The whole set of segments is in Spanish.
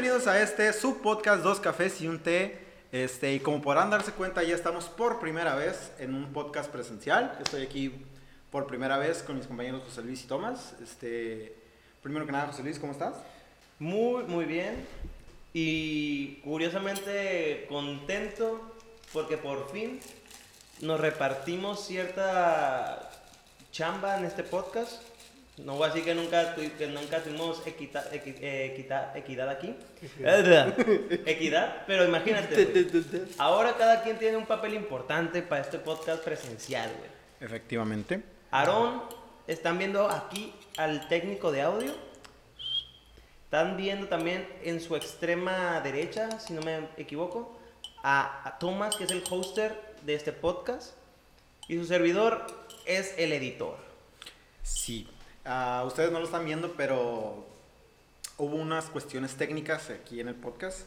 Bienvenidos a este subpodcast Dos Cafés y un Té. Este, y como podrán darse cuenta, ya estamos por primera vez en un podcast presencial. Estoy aquí por primera vez con mis compañeros José Luis y Tomás. Este, primero que nada, José Luis, ¿cómo estás? Muy, muy bien. Y curiosamente contento porque por fin nos repartimos cierta chamba en este podcast. No voy a decir que nunca, que nunca tuvimos equita- equi- eh, equita- equidad aquí. equidad, pero imagínate. Ahora cada quien tiene un papel importante para este podcast presencial, güey. Efectivamente. Aarón, están viendo aquí al técnico de audio. Están viendo también en su extrema derecha, si no me equivoco, a, a Thomas, que es el hoster de este podcast. Y su servidor es el editor. Sí. Ah, ustedes no lo están viendo, pero hubo unas cuestiones técnicas aquí en el podcast.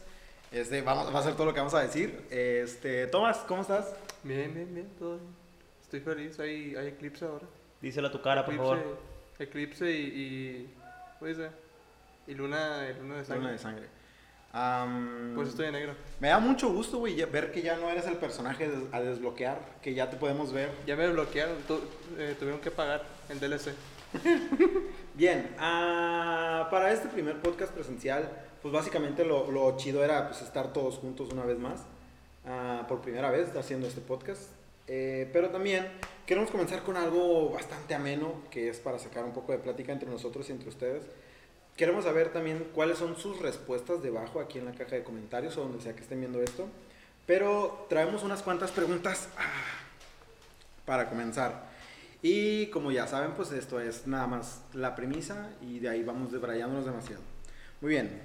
Este, vamos, va a ser todo lo que vamos a decir. Este, Tomás, ¿cómo estás? Bien, bien, bien, todo bien. Estoy feliz, hay, hay eclipse ahora. Díselo a tu cara, por eclipse, favor. Eclipse y, y. ¿Cómo dice? Y luna, y luna de sangre. Luna de sangre. Am, Pues estoy de negro. Me da mucho gusto, güey, ver que ya no eres el personaje a desbloquear, que ya te podemos ver. Ya me bloquearon, tu- eh, tuvieron que pagar el DLC. Bien, ah, para este primer podcast presencial, pues básicamente lo, lo chido era pues, estar todos juntos una vez más, ah, por primera vez haciendo este podcast. Eh, pero también queremos comenzar con algo bastante ameno, que es para sacar un poco de plática entre nosotros y entre ustedes. Queremos saber también cuáles son sus respuestas debajo aquí en la caja de comentarios o donde sea que estén viendo esto. Pero traemos unas cuantas preguntas ah, para comenzar. Y como ya saben, pues esto es nada más la premisa y de ahí vamos debrayándonos demasiado. Muy bien.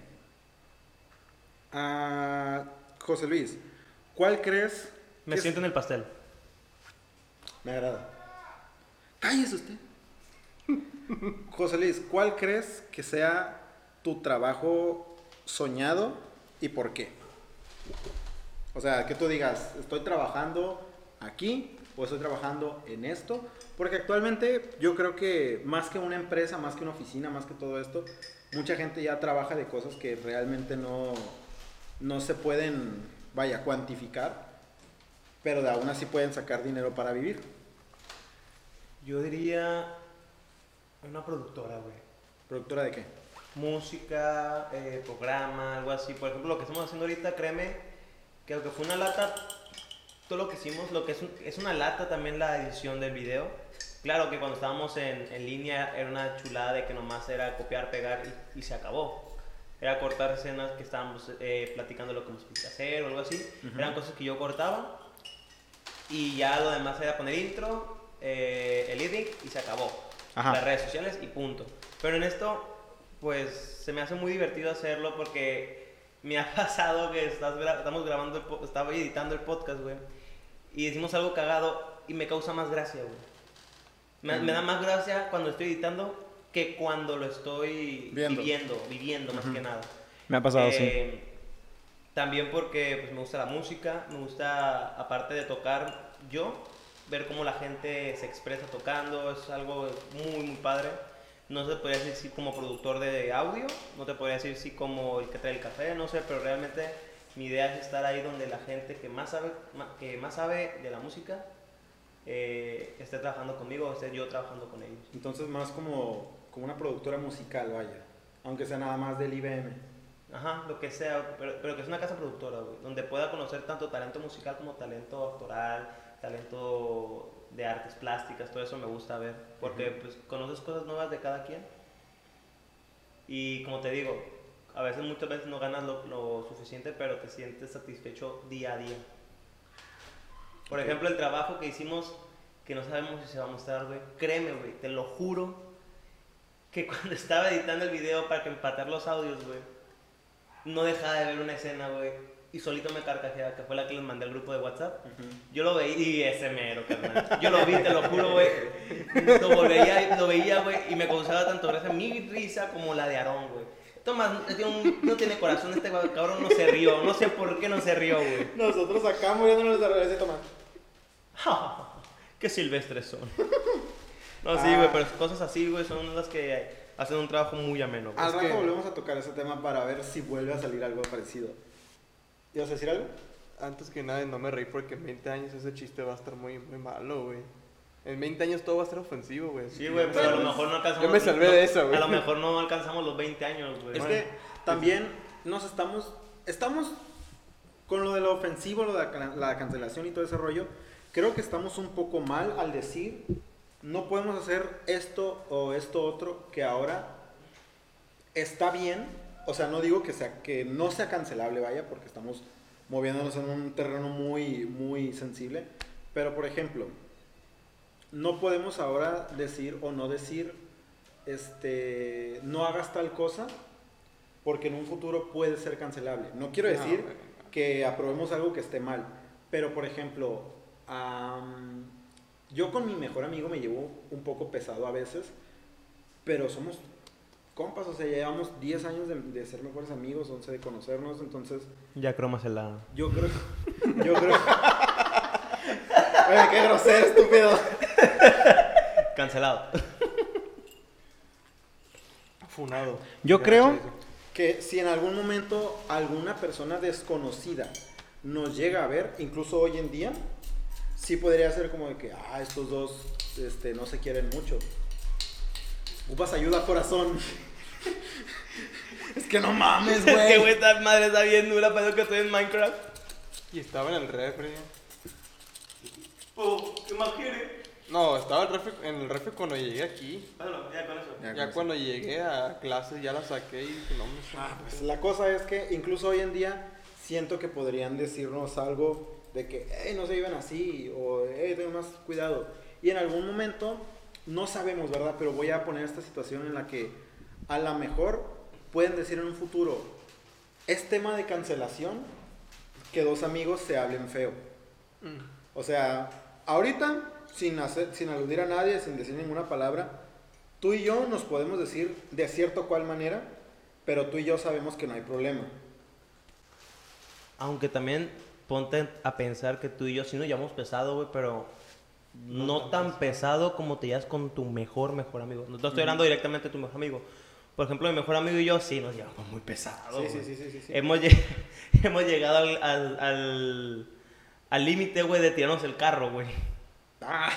Ah, José Luis, ¿cuál crees? Me que siento en el pastel. Me agrada. Cállese usted. José Luis, ¿cuál crees que sea tu trabajo soñado y por qué? O sea, que tú digas, estoy trabajando aquí o estoy trabajando en esto. Porque actualmente yo creo que más que una empresa, más que una oficina, más que todo esto, mucha gente ya trabaja de cosas que realmente no, no se pueden, vaya, cuantificar. Pero de aún así pueden sacar dinero para vivir. Yo diría una productora, güey. ¿Productora de qué? música, eh, programa, algo así. Por ejemplo, lo que estamos haciendo ahorita, créeme, que aunque fue una lata, todo lo que hicimos, lo que es, un- es una lata también la edición del video. Claro que cuando estábamos en, en línea era una chulada de que nomás era copiar, pegar y, y se acabó. Era cortar escenas que estábamos eh, platicando lo que nos quería hacer o algo así. Eran cosas que yo cortaba y ya lo demás era poner intro, eh, el editing y se acabó. Ajá. Las redes sociales y punto. Pero en esto, pues se me hace muy divertido hacerlo porque me ha pasado que estás gra- estamos grabando, el estaba editando el podcast, güey, y decimos algo cagado y me causa más gracia, güey. Me, me da más gracia cuando estoy editando que cuando lo estoy Viendo. viviendo, viviendo más Ujú. que nada. Me ha Eh, También porque pues, me gusta la música, me gusta, aparte de tocar yo, ver cómo la gente se expresa tocando, es algo muy, muy padre. No se podría decir sí como productor de audio, no te podría decir sí como el que trae el café, no sé, pero realmente mi idea es estar ahí donde la gente que más sabe, que más sabe de la música eh, esté trabajando conmigo o esté yo trabajando con ellos. Entonces más como, como una productora musical, vaya. Aunque sea nada más del IBM. Ajá, lo que sea, pero, pero que es una casa productora, güey, donde pueda conocer tanto talento musical como talento actoral, talento de artes plásticas, todo eso me gusta ver, porque Ujú. pues conoces cosas nuevas de cada quien. Y como te digo, a veces muchas veces no ganas lo, lo suficiente, pero te sientes satisfecho día a día. Por ejemplo, el trabajo que hicimos, que no sabemos si se va a mostrar, güey, créeme, güey, te lo juro, que cuando estaba editando el video para que empatar los audios, güey, no dejaba de ver una escena, güey, y solito me carcajeaba, que fue la que les mandé al grupo de WhatsApp. Yo lo veía, y ese mero, carnal. Yo lo vi, te lo juro, güey. Lo, volveía- lo veía, güey, y me causaba tanto gracia mi risa como la de Aarón, güey. Tomás, un- no tiene corazón, este cabrón no se rió. No sé por qué no se rió, güey. Nosotros acá muriéndonos de revés de tomar. Qué silvestres son. No, sí, Ah. güey, pero cosas así, güey, son las que hacen un trabajo muy ameno. güey. Al rato que- volvemos a tocar ese tema para ver si vuelve a salir algo parecido. ¿Ibas a decir algo? Antes que nada, no me reí porque en 20 años ese chiste va a estar muy, muy malo, güey. En 20 años todo va a estar ofensivo, güey. Sí, güey, pero a lo mejor no alcanzamos. Yo me salvé de esa, güey. A lo mejor no alcanzamos los 20 años, güey. Es Bueno. que también nos estamos, estamos con lo de lo ofensivo, lo de la, la cancelación y todo ese rollo. Creo que estamos un poco mal al decir, no podemos hacer esto o esto otro que ahora está bien. O sea, no digo que, sea, que no sea cancelable, vaya, porque estamos moviéndonos en un terreno muy, muy sensible. Pero, por ejemplo, no podemos ahora decir o no decir, este, no hagas tal cosa, porque en un futuro puede ser cancelable. No quiero No, decir que aprobemos algo que esté mal, pero por ejemplo, am, yo con mi mejor amigo me llevo un poco pesado a veces, pero somos compas, o sea, ya llevamos 10 años de, de ser mejores amigos, 11 de conocernos, entonces Ya cromas el la. yo creo yo creo Oye, qué grosero, estúpido. Cancelado. Funado. Yo creo que si en algún momento alguna persona desconocida nos llega a ver, incluso hoy en día, sí podría ser como de que, ah, estos dos este, no se quieren mucho. Upas ayuda corazón. es que no mames, Es que, güey. güey, esta madre está bien dura, pero que estoy en Minecraft. Y estaba en el refri. Oh, ¿qué más quiere? No, estaba el refri- en el refri cuando llegué aquí. Bueno, ya con eso. Ya, Ya con cuando llegué a clases ya la saqué y no me Ah, pues la cosa es que incluso hoy en día siento que podrían decirnos algo de que, hey, no se viven así, o hey, ten más cuidado. Y en algún momento, no sabemos, ¿verdad? Pero voy a poner esta situación en la que a lo mejor pueden decir en un futuro, es tema de cancelación que dos amigos se hablen feo. Mm. O sea, ahorita, sin, hacer, sin aludir a nadie, sin decir ninguna palabra, tú y yo nos podemos decir de cierto cual manera, pero tú y yo sabemos que no hay problema. Aunque también ponte a pensar que tú y yo sí nos llevamos pesado, güey, pero no, tan pesado. como te llevas con tu mejor, mejor amigo. No te estoy hablando directamente de tu mejor amigo. Por ejemplo, mi mejor amigo y yo sí nos llevamos muy pesado. Sí, sí, sí, sí, sí, sí. Hemos, lle- hemos llegado al al- al- al límite, güey, de tirarnos el carro, güey. Ah,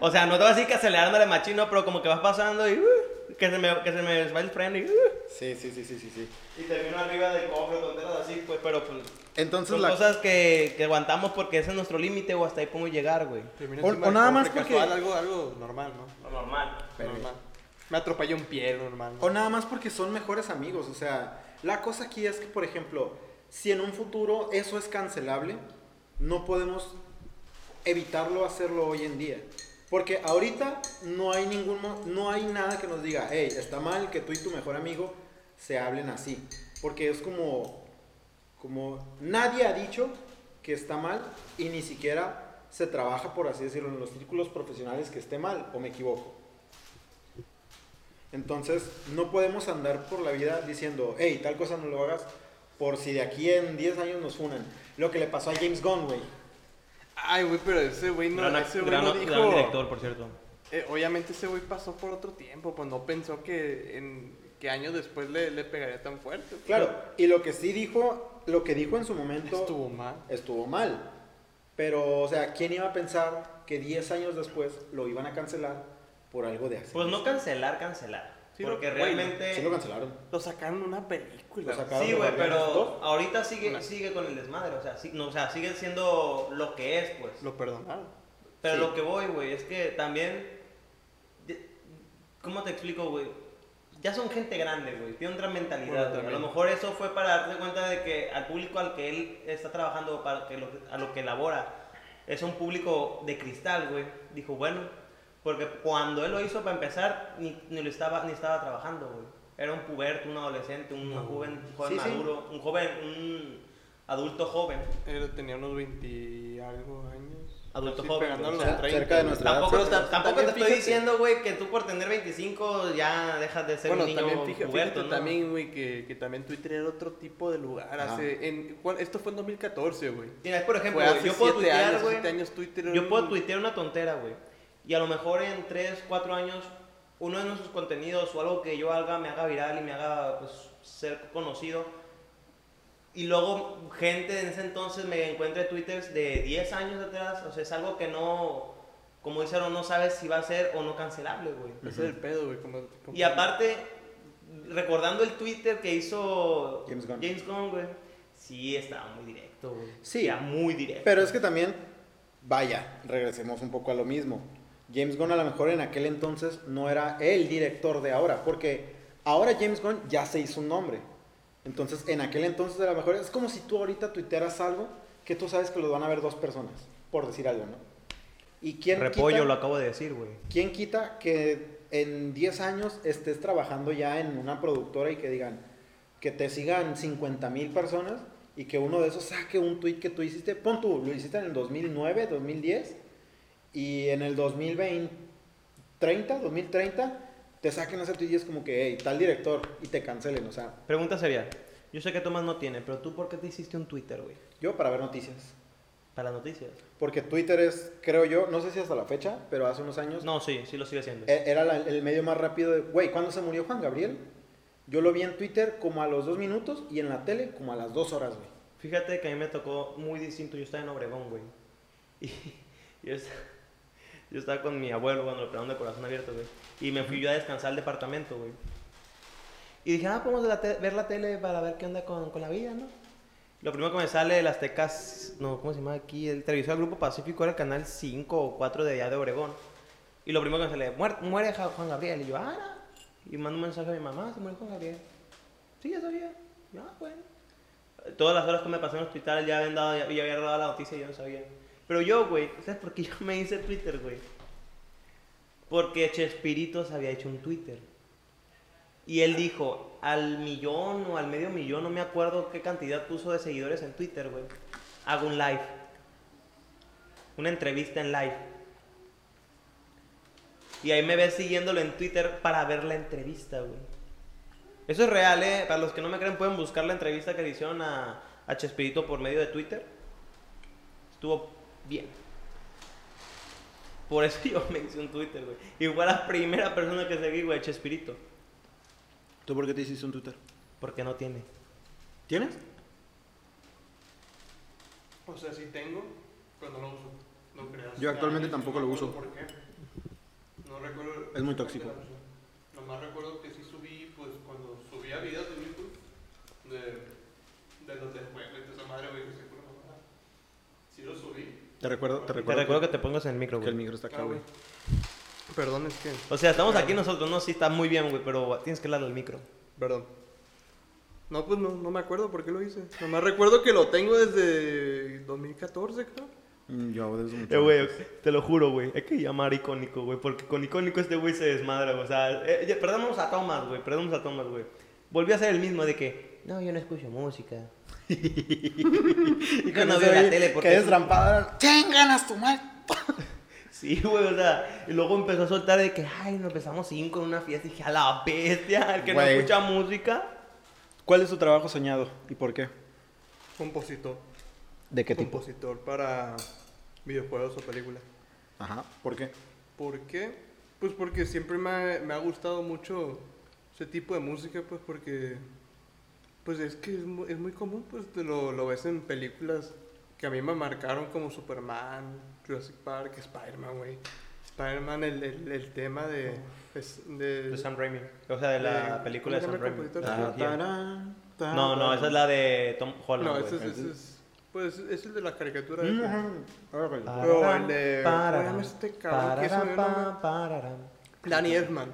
O sea, no te voy a decir que acelerándole machino, pero como que vas pasando y uh, que, se me, que se me va el freno y, uh, sí, sí, sí, sí, sí, sí. y termino arriba del cofre, tonteras así, pues, pero pues, Entonces, son la, cosas que, que aguantamos porque ese es nuestro límite o hasta ahí podemos llegar, güey. O- o nada más porque- casual, algo, algo normal, ¿no? Lo normal. Pero- normal. Me atropelló un pie, normal. ¿no? o nada más porque son mejores amigos. O sea, la cosa aquí es que, por ejemplo, si en un futuro eso es cancelable, no podemos evitarlo hacerlo hoy en día. Porque ahorita no hay ningún no hay nada que nos diga, hey, está mal que tú y tu mejor amigo se hablen así. Porque es como, como nadie ha dicho que está mal y ni siquiera se trabaja, por así decirlo, en los círculos profesionales que esté mal, o me equivoco. Entonces, no podemos andar por la vida diciendo, hey, tal cosa no lo hagas, por si de aquí en 10 años nos funan. Lo que le pasó a James Gunn. Ay, güey, pero ese güey no, gran, ese güey gran- no gran dijo... director, por cierto. Eh, obviamente ese güey pasó por otro tiempo, pues no pensó que en que años después le, le pegaría tan fuerte. Claro, y lo que sí dijo, lo que dijo en su momento Estuvo mal. estuvo mal. Pero, o sea, ¿quién iba a pensar que 10 años después lo iban a cancelar por algo de así? Pues no cancelar, cancelar. Sí, lo- porque güey, realmente... Sí lo cancelaron. Lo sacaron en una película. Lo sacaron. Sí, güey, pero 2. ahorita sigue, Una. sigue con el desmadre, o sea, sí- no, o sea, sigue siendo lo que es, pues. Lo perdonaron. Pero Sí. lo que voy, güey, es que también. ¿Cómo te explico, güey? Ya son gente grande, güey. Tiene otra mentalidad. Bueno, a lo mejor eso fue para darte cuenta de que al público al que él está trabajando, para que lo, a lo que elabora, es un público de cristal, güey. Dijo, bueno, porque cuando él lo hizo, para empezar, ni, ni lo estaba, ni estaba trabajando, güey. Era un puberto, un adolescente, un joven, joven Sí, sí. maduro, un joven, un adulto joven. Él tenía unos 20 y algo años. Adulto Así, joven, los O sea, 30, cerca de nuestra edad. Tampoco, Pero ta- tampoco te estoy diciendo, güey, que tú por tener 25 ya dejas de ser Bueno, un niño también fíjate, puberto, fíjate ¿no? también, güey, que, que también Twitter era otro tipo de lugar. Ajá. Hace, en, ¿cuál- esto fue en 2014, güey. Mira, es por ejemplo, yo puedo 7 tuitear, güey. 7 años Twitter. era Yo puedo un- tuitear una tontera, güey. Y a lo mejor en 3, 4 años uno de nuestros contenidos o algo que yo haga me haga viral y me haga pues, ser conocido. Y luego gente en ese entonces me encuentre twitters de 10 años atrás. O sea, es algo que no, como dijeron, no sabes si va a ser o no cancelable, güey. Ese es el pedo, güey. como- como- Y aparte, recordando el Twitter que hizo James Gunn. James Gunn, güey. Sí, estaba muy directo, güey. Sí. Era muy directo. Pero es que también, vaya, regresemos un poco a lo mismo. James Gunn a lo mejor en aquel entonces no era el director de ahora, porque ahora James Gunn ya se hizo un nombre. Entonces, en aquel entonces a lo mejor es como si tú ahorita tuitearas algo que tú sabes que lo van a ver dos personas, por decir algo, ¿no? ¿Y quién Repollo, quita, lo acabo de decir, güey. quién quita que en 10 años estés trabajando ya en una productora y que digan que te sigan 50 mil personas y que uno de esos saque un tweet que tú hiciste, pon tú, lo hiciste en el 2009, 2010 y en el 2020, 30, 2030 te saquen tweet y es como que, hey, tal director y te cancelen, o sea, Pregunta sería, yo sé que Tomás no tiene, pero tú ¿por qué te hiciste un Twitter, güey? yo para ver noticias. Para noticias. Porque Twitter es, creo yo, no sé si hasta la fecha, pero hace unos años No, sí, sí lo sigue haciendo. E- Era la- el medio más rápido de... Güey, ¿cuándo se murió Juan Gabriel? Yo lo vi en Twitter como a los dos minutos y en la tele como a las dos horas, güey. Fíjate que a mí me tocó muy distinto. Yo estaba en Obregón, güey. Y yo estaba, yo estaba con mi abuelo cuando lo operaron de corazón abierto, güey. Y me fui yo a descansar al departamento, güey. Y dije, ah, podemos la te- ver la tele para ver qué onda con, con la vida, ¿no? Lo primero que me sale de las tecas, no, ¿cómo se llama aquí? El televisor del Grupo Pacífico era el canal 5 o 4 de allá de Obregón. Y lo primero que me sale, muere, muere Juan Gabriel. Y yo, ah, no. Y mando un mensaje a mi mamá, se murió Juan Gabriel. Sí, ya sabía. Y yo, ah, bueno. Todas las horas que me pasé en el hospital ya habían dado, ya, ya había dado la noticia y yo no sabía. Pero yo, güey, ¿sabes por qué yo me hice Twitter, güey? Porque Chespirito se había hecho un Twitter. Y él dijo, al millón o al medio millón, no me acuerdo qué cantidad puso de seguidores en Twitter, güey. Hago un live. Una entrevista en live. Y ahí me ves siguiéndolo en Twitter para ver la entrevista, güey. Eso es real, ¿eh? Para los que no me creen, pueden buscar la entrevista que le hicieron a, a Chespirito por medio de Twitter. Estuvo bien. Por eso yo me hice un Twitter, güey. Y fue la primera persona que seguí, güey, Chespirito. ¿Tú por qué te hiciste un Twitter? Porque no tiene. ¿Tienes? O sea, sí tengo, pero no lo uso. No creas. Yo actualmente tampoco no lo uso. ¿Por qué? No recuerdo. Es muy tóxico. Nomás recuerdo que sí subí, pues cuando subía videos de YouTube, de, de los de juegos de esa madre, güey, que se. Sí lo subí. Te recuerdo, te Te recuerdo, que te pongas en el micro, que el güey. micro está acá, Ah, güey. Perdón, es que. O sea, estamos aquí nosotros, ¿no? Sí, está muy bien, güey, pero tienes que hablarle al micro. Perdón. No, pues no, no me acuerdo por qué lo hice. Nomás recuerdo que lo tengo desde 2014, creo. Mm, Yo desde mucho Eh, güey, te lo juro, güey. Hay que llamar icónico, güey. Porque con icónico este güey se desmadra, güey. O sea, eh, ya- perdónanos a Thomas, güey. Perdónanos a Thomas, güey. Volví a ser el mismo de que, no, yo no escucho música. Y no ese veo la tele Que porque... destrampada. ¡Chinganas tu madre! Sí, güey, o sea, y luego empezó a soltar de que, ay, nos empezamos cinco en una fiesta. Y dije, a la bestia, el que no Güey. escucha música. ¿Cuál es tu trabajo soñado y por qué? Compositor. ¿De qué tipo? Compositor para videojuegos o películas. Ajá, ¿por qué? ¿Por qué? Pues porque siempre me ha, me ha gustado mucho ese tipo de música, pues porque pues es que es muy, es muy común, pues te lo, lo ves en películas que a mí me marcaron como Superman, Jurassic Park, Spider-Man, güey. Spider-Man, el, el, el tema de... es- de, De Sam Raimi. O sea, de la Eh, película de ¿cómo Sam Raimi. tarán, No, no, esa es la de Tom Holland, no, ese es, ese es- pues es el de la caricatura. Mm, esa. Ah. Pero el de... ¿Cómo se Pararán, llama este cabrón? que hizo. Danny Elfman.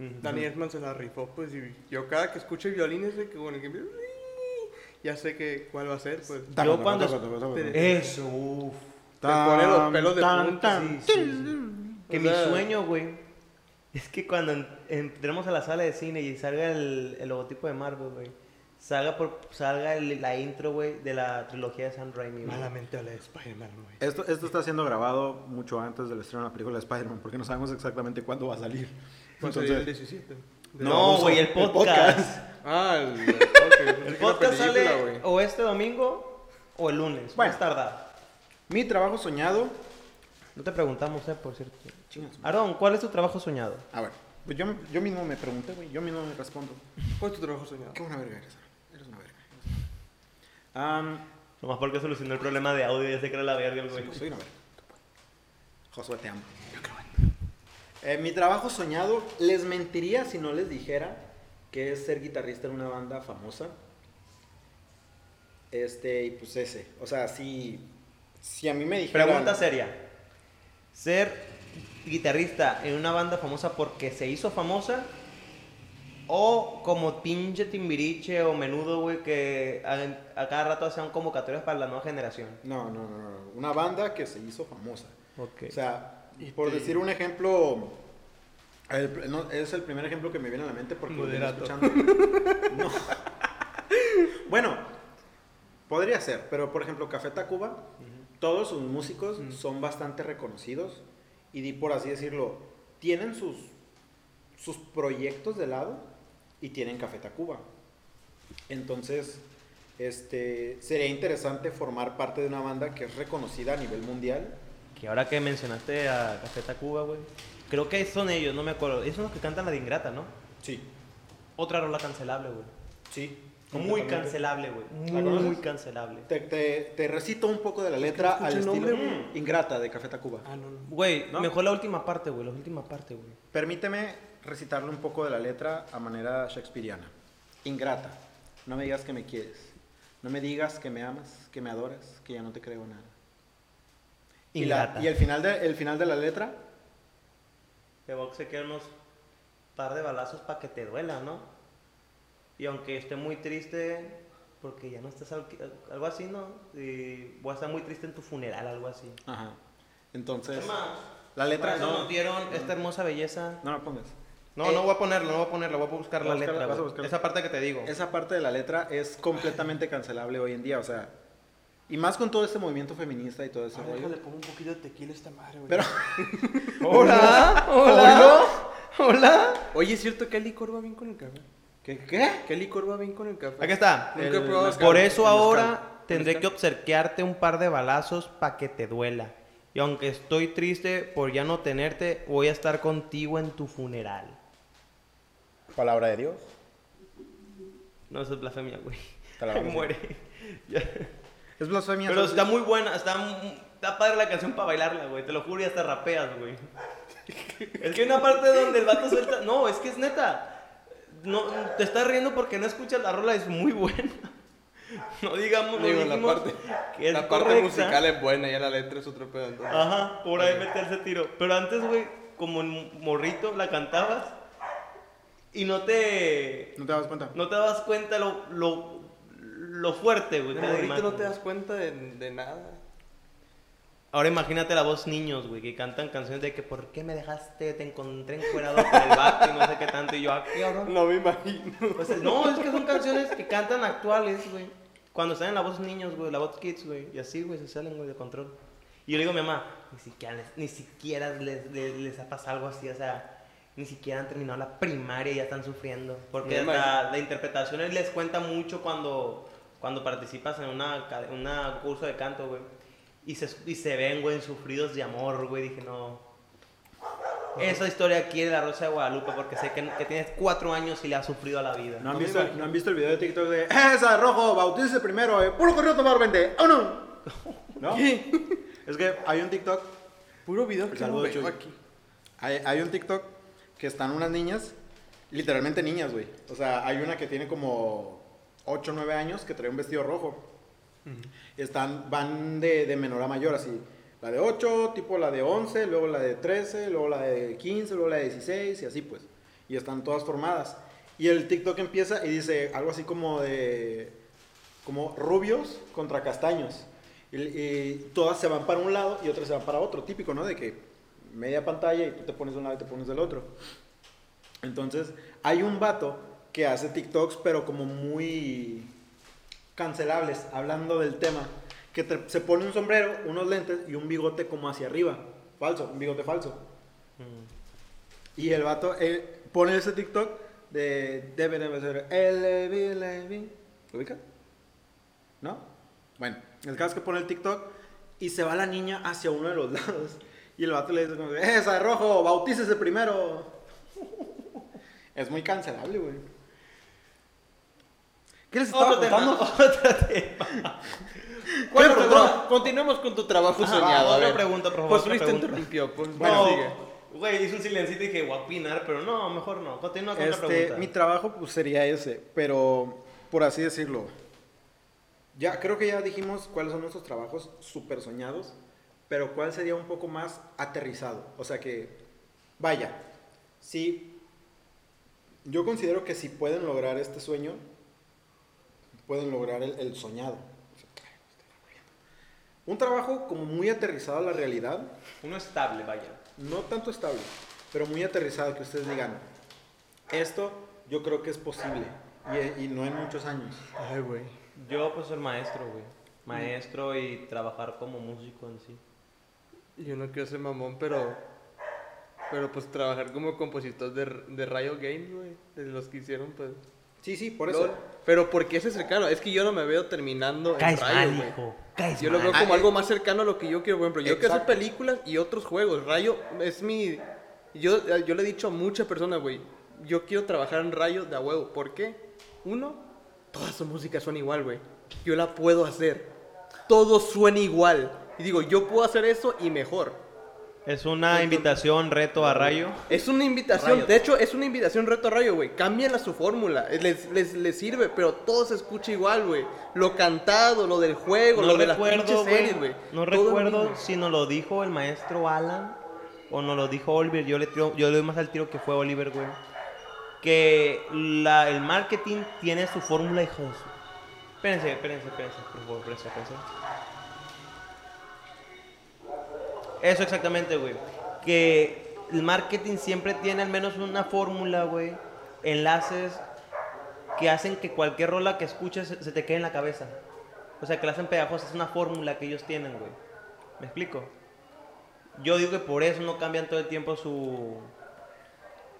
Ujú. Danny Elfman se la rifó, pues, y yo cada que escucho violines de que con el que ya sé que cuál va a ser, pues. Yo cuando- Eso, uff. Te pone los pelos de punta. Que mi sueño, güey, es que cuando en- entremos a la sala de cine y salga el, el logotipo de Marvel, güey, salga, por, salga el- la intro, güey, de la trilogía de Sam Raimi. Malamente hablé de Spider-Man, güey. Esto, esto está siendo grabado mucho antes del estreno de la película de Spider-Man, porque no sabemos exactamente cuándo va a salir. Salir el Entonces, 17. De- No, güey, el el podcast. podcast. Ah, el, el podcast. El podcast sale güey. o este domingo o el lunes, Bueno. tardar. mi trabajo soñado. No te preguntamos, eh, por cierto. Chingas. Aaron, ¿cuál es tu trabajo soñado? A ver, Pues yo, yo mismo me pregunté, güey. Yo mismo me respondo. ¿Cuál es tu trabajo soñado? Qué buena verga eres. Eres una verga. Nomás porque solucionó el problema de audio, ya se cree la verga el güey. soy una verga. Josué, te amo. Eh, mi trabajo soñado, les mentiría si no les dijera que es ser guitarrista en una banda famosa. Este, y pues ese. O sea, si, si a mí me dijeran... Pregunta seria. ¿Ser guitarrista en una banda famosa porque se hizo famosa? ¿O como pinche timbiriche o menudo, güey, que a, a cada rato hacían convocatorias para la nueva generación? No, no, no, no. Una banda que se hizo famosa. Ok. O sea, Y por te- decir un ejemplo, el- no, es el primer ejemplo que me viene a la mente porque lo vengo Moderato. escuchando. No. Bueno, podría ser, pero por ejemplo, Café Tacuba, todos sus músicos son bastante reconocidos y por así decirlo, tienen sus, sus proyectos de lado y tienen Café Tacuba. Entonces, este, sería interesante formar parte de una banda que es reconocida a nivel mundial Que ahora que mencionaste a Café Tacuba, güey. Creo que son ellos, no me acuerdo. Esos son los que cantan la de Ingrata, ¿no? Sí, Otra rola cancelable, güey. sí. Muy cancelable, güey. ¿La Muy conoces? cancelable. Te, te- te recito un poco de la letra al estilo nombre. Ingrata de Café Tacuba. Ah, no, no. Güey, ¿No? mejor la última parte, güey. La última parte, güey. Permíteme recitarle un poco de la letra a manera shakespeariana. Ingrata, no me digas que me quieres. No me digas que me amas, que me adoras, que ya no te creo nada. Y, la- Ingrata. y el, final de, el final de la letra, De box se quedan unos par de balazos para que te duela, ¿no? Y aunque esté muy triste, porque ya no estás al- algo así, ¿no? Y voy a estar muy triste en tu funeral, algo así. ajá. Entonces, Más, la letra no, nos dieron esta hermosa belleza. no la pongas. No, Eh, no voy a ponerlo, no voy a ponerlo, voy a buscar la letra. vas a güey. buscarla. Esa parte que te digo. Esa parte de la letra es completamente cancelable hoy en día, o sea, y más con todo este movimiento feminista y todo ese Ah, rollo. déjale, pongo un poquito de tequila a esta madre, güey. Pero, Hola, hola, hola. Oye, ¿es cierto que el licor va bien con el café? ¿qué? ¿Qué? ¿Qué licor va bien con el café? Aquí está. Nunca he El probado mezcal. Por café. eso ahora tendré que obsequiarte un par de balazos para que te duela. Y aunque estoy triste por ya no tenerte, voy a estar contigo en tu funeral. Palabra de Dios. No, eso es blasfemia, güey. Te la muere. Ya. Es blasfemia. Pero ¿sabes? está muy buena, está, está padre la canción para bailarla, güey. Te lo juro y hasta rapeas, güey. Es que hay una parte donde el vato suelta. No, es que es neta. No, te estás riendo porque no escuchas la rola, es muy buena. No digamos, no Digo, la parte, que es la parte correcta. musical es buena, ya la letra es otro pedo. entonces. Ajá, por ahí meterse tiro. Pero antes, güey, como en morrito la cantabas y no te. ¿No te das cuenta? No te dabas cuenta lo, lo, lo fuerte, güey. Era la morrito no imagen. te das cuenta de, de nada. Ahora imagínate la voz niños, güey, que cantan canciones de que ¿por qué me dejaste? Te encontré encuerado con el vato y no sé qué tanto. Y yo, ¿a qué ahora? No me imagino. Pues, no, es que son canciones que cantan actuales, güey. Cuando están en la voz niños, güey, la voz kids, güey. Y así, güey, se salen, güey, de control. Y yo le digo a mi mamá, ni siquiera les, ni siquiera les, les, les ha pasado algo así, o sea, ni siquiera han terminado la primaria y ya están sufriendo. Porque la interpretación les cuenta mucho cuando, cuando participas en una, una curso de canto, güey. Y se, y se ven, güey, sufridos de amor, güey. Dije, no. Esa historia quiere la Rosa de Guadalupe porque sé que, que tienes cuatro años y le has sufrido a la vida. ¿No han, No visto. ¿No han visto el video de TikTok de ¡Esa, rojo! ¡Bautícese primero! Eh, ¡Puro corrido tomar 20! ¡Oh, no! ¿No? Es que hay un TikTok, Puro video que no Saludos, veo aquí. hay, hay un TikTok que están unas niñas, literalmente niñas, güey. O sea, hay una que tiene como 8 o 9 años que trae un vestido rojo. Están, van de, de menor a mayor, así. La de 8, tipo la de 11, luego la de 13, luego la de 15, luego la de 16 y así pues. Y están todas formadas. Y el TikTok empieza y dice algo así como de... Como rubios contra castaños. Y, y todas se van para un lado y otras se van para otro. Típico, ¿no? De que media pantalla y tú te pones de un lado y te pones del otro. Entonces, hay un vato que hace TikToks, pero como muy cancelables, hablando del tema. Que te- se pone un sombrero, unos lentes y un bigote como hacia arriba. Falso, un bigote falso. Mm. Y el vato eh, pone ese TikTok de debe debe ser. ¿Lo ubica? ¿No? Bueno, el caso es que pone el TikTok y se va la niña hacia uno de los lados. Y el vato le dice como, ¡Eh, esa de rojo, bautícese primero. Es muy cancelable, güey. ¿Qué les estaba Otro tema, contando? otro tema. Bueno, Otro tema. continuemos con tu trabajo Ajá, soñado. a otra ver. pregunta, por favor, Pues Luis te interrumpió. Pues Bueno, no, sigue. güey, hice un silencito y dije, voy a opinar, pero no, mejor no. Continúa con la Este, pregunta. mi trabajo pues sería ese, pero por así decirlo. Ya creo que ya dijimos cuáles son nuestros trabajos súper soñados, pero cuál sería un poco más aterrizado. O sea que, vaya, si yo considero que si pueden lograr este sueño, pueden lograr el, el soñado. Un trabajo como muy aterrizado a la realidad, Uno estable, vaya. no tanto estable, pero muy aterrizado, que ustedes digan, esto yo creo que es posible y, y no en muchos años. Ay, güey. Yo, pues, ser maestro, güey. Maestro y trabajar como músico en sí. Yo no quiero ser mamón, pero. Pero pues trabajar como compositor de, de Riot Games, güey. De los que hicieron, pues. Sí, sí, por eso. LOL. Pero porque ese es cercano. Es que yo no me veo terminando en Riot, güey. Caes Yo lo veo mal. como Ah, algo eh. más cercano a lo que yo quiero. Por ejemplo, yo quiero hacer películas y otros juegos. Rayo es mi. Yo, yo le he dicho a muchas personas, güey. Yo quiero trabajar en Rayo de a huevo. ¿Por qué? Uno, toda su música suena igual, güey. Yo la puedo hacer. Todo suena igual. Y digo, yo puedo hacer eso y mejor. Es una invitación, reto a Rayo. Es una invitación, de hecho, es una invitación reto a Rayo, güey. Cámbienla su fórmula, eh, les, les, les sirve, pero todo se escucha igual, güey. Lo cantado, lo del juego, No lo de las güey. series, güey. No Todo recuerdo si nos lo dijo el maestro Alan o nos lo dijo Oliver. Yo le, tiro, yo le doy más al tiro que fue Oliver, güey. Que la, el marketing tiene su fórmula, hijo de su. Espérense, espérense, espérense, por favor, espérense, espérense. Eso exactamente, güey. Que el marketing siempre tiene al menos una fórmula, güey. Enlaces que hacen que cualquier rola que escuches se te quede en la cabeza. O sea, que la hacen pegajosa. Es una fórmula que ellos tienen, güey. ¿Me explico? Yo digo que por eso no cambian todo el tiempo su,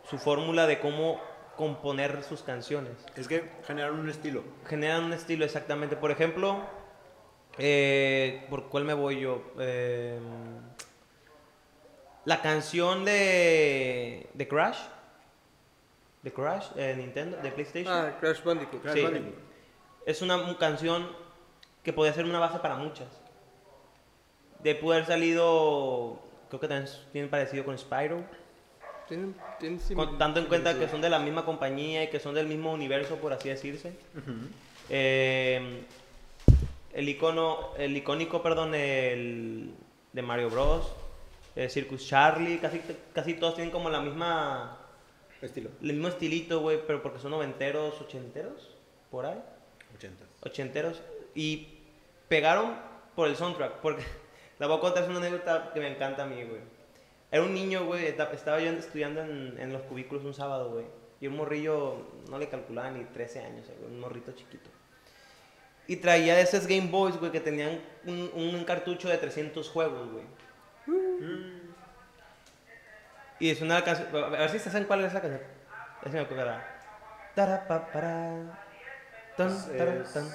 su fórmula de cómo componer sus canciones. Es que generaron un estilo. Generan un estilo exactamente. Por ejemplo, eh, ¿por cuál me voy yo? Eh, la canción de, de Crash. De Crash, de Nintendo, de PlayStation. Ah, Crash Bandicoot. Crash Sí. Bandicoot. Es una canción que podría ser una base para muchas. De poder salido, creo que también tiene parecido con Spyro. Tienen, tienen Con- tanto en cuenta que son de la misma compañía y que son del mismo universo, por así decirse. Ujú. Eh, el icono, el icónico, perdón, el, de Mario Bros. Eh, Circus Charlie, casi, casi todos tienen como la misma, Estilo. el mismo estilito, güey, pero porque son noventeros, ochenteros, por ahí. 80. ochenteros y pegaron por el soundtrack. Porque la voy a contar, es una anécdota que me encanta a mí, güey. Era un niño, güey, esta- estaba yo estudiando en, en los cubículos un sábado, güey. Y un morrillo, no le calculaba ni 13 años, eh, güey, un morrito chiquito. Y traía de esos Game Boys, güey, que tenían un, un cartucho de 300 juegos, güey. Y es una canción, a ver si saben cuál es la canción. Tan, Es- tan.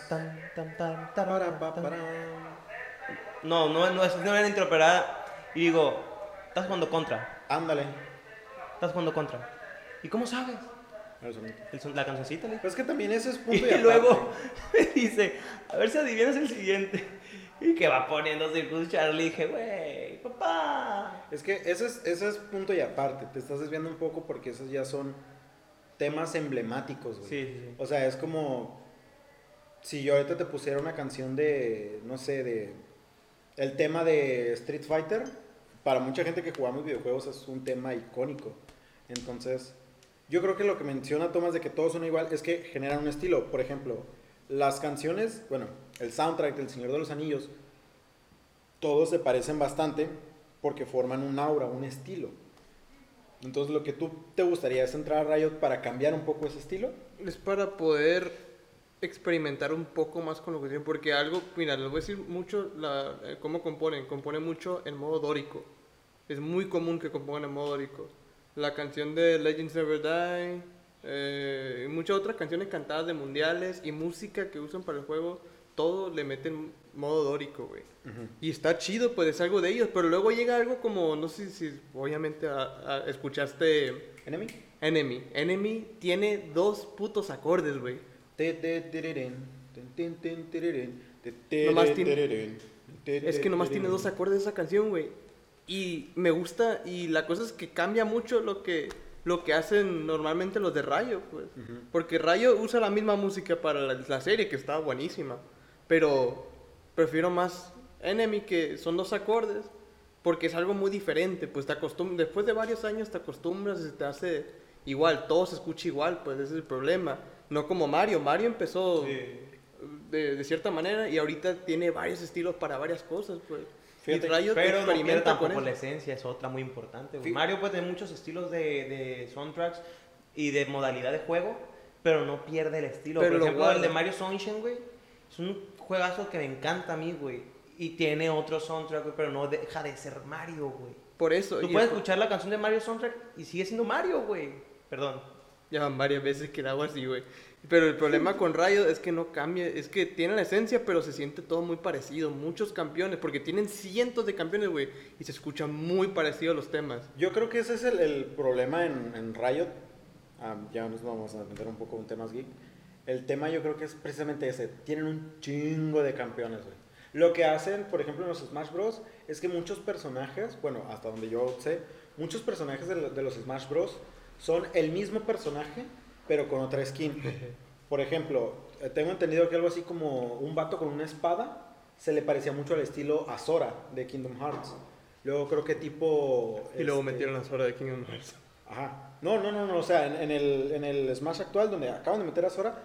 para. No, no, no, es no era intro, pero Y digo, estás jugando contra. Ándale. Estás jugando contra. ¿Y cómo sabes? El son- la cancioncita. Pero es que también ese es punto Y y, luego me dice, a ver si adivinas el siguiente. Y que va poniendo Circus Charlie. dije, güey, papá. Es que ese es, ese es punto y aparte. Te estás desviando un poco porque esos ya son temas emblemáticos, güey. Sí, sí, sí. O sea, es como si yo ahorita te pusiera una canción de, no sé, de el tema de Street Fighter, para mucha gente que jugamos videojuegos es un tema icónico. Entonces, yo creo que lo que menciona Tomás de que todos son igual es que generan un estilo. Por ejemplo, las canciones, bueno, el soundtrack del Señor de los Anillos, todos se parecen bastante porque forman un aura, un estilo. Entonces, lo que tú te gustaría es entrar a Riot para cambiar un poco ese estilo. Es para poder experimentar un poco más con lo que tienen, porque algo, mira, les voy a decir mucho la, eh, cómo componen. Componen mucho en modo dórico. Es muy común que compongan en modo dórico. La canción de Legends Never Die, eh, y muchas otras canciones cantadas de mundiales y música que usan para el juego, todo le meten modo dórico, güey. Y está chido, pues es algo de ellos, pero luego llega algo como, no sé si obviamente a- a- escuchaste Enemy. Enemy. Enemy tiene dos putos acordes, güey. Nomás tiene- Es que nomás tiene dos acordes esa canción, güey. Y me gusta, y la cosa es que cambia mucho lo que, lo que hacen normalmente los de Rayo, pues. Porque Rayo usa la misma música para la, la serie, que está buenísima. Pero prefiero más Enemy, que son dos acordes, porque es algo muy diferente. Pues te acostum después de varios años te acostumbras y se te hace igual, todo se escucha igual, pues ese es el problema. No como Mario, Mario empezó de, de cierta manera y ahorita tiene varios estilos para varias cosas, pues. Fíjate, Pero no experimenta con tampoco la esencia, es otra muy importante. güey. Mario puede tener muchos estilos de, de soundtracks y de modalidad de juego, pero no pierde el estilo. Pero Por lo ejemplo, guarda. el de Mario Sunshine, güey, es un juegazo que me encanta a mí, güey. Y tiene otro soundtrack, güey, pero no deja de ser Mario, güey. Por eso. Tú puedes es- escuchar la canción de Mario Soundtrack y sigue siendo Mario, güey. Perdón. Ya van varias veces que la hago así, güey. Pero el problema con Rayo es que no cambia, es que tiene la esencia, pero se siente todo muy parecido. Muchos campeones, porque tienen cientos de campeones, güey, y se escuchan muy parecidos los temas. Yo creo que ese es el, problema en, en Riot. Ah, ya nos vamos a meter un poco en temas geek. El tema yo creo que es precisamente ese. Tienen un chingo de campeones, güey. Lo que hacen, por ejemplo, en los Smash Bros. es que muchos personajes, bueno, hasta donde yo sé, muchos personajes de los Smash Bros. son el mismo personaje, pero con otra skin. Por ejemplo, eh, tengo entendido que algo así como un vato con una espada se le parecía mucho al estilo Azora de Kingdom Hearts. Luego creo que tipo... Y luego este, metieron las horas de Kingdom Hearts. Ajá. No, no, no, no. O sea, en, en el, en el Smash actual, donde acaban de meter a Sora,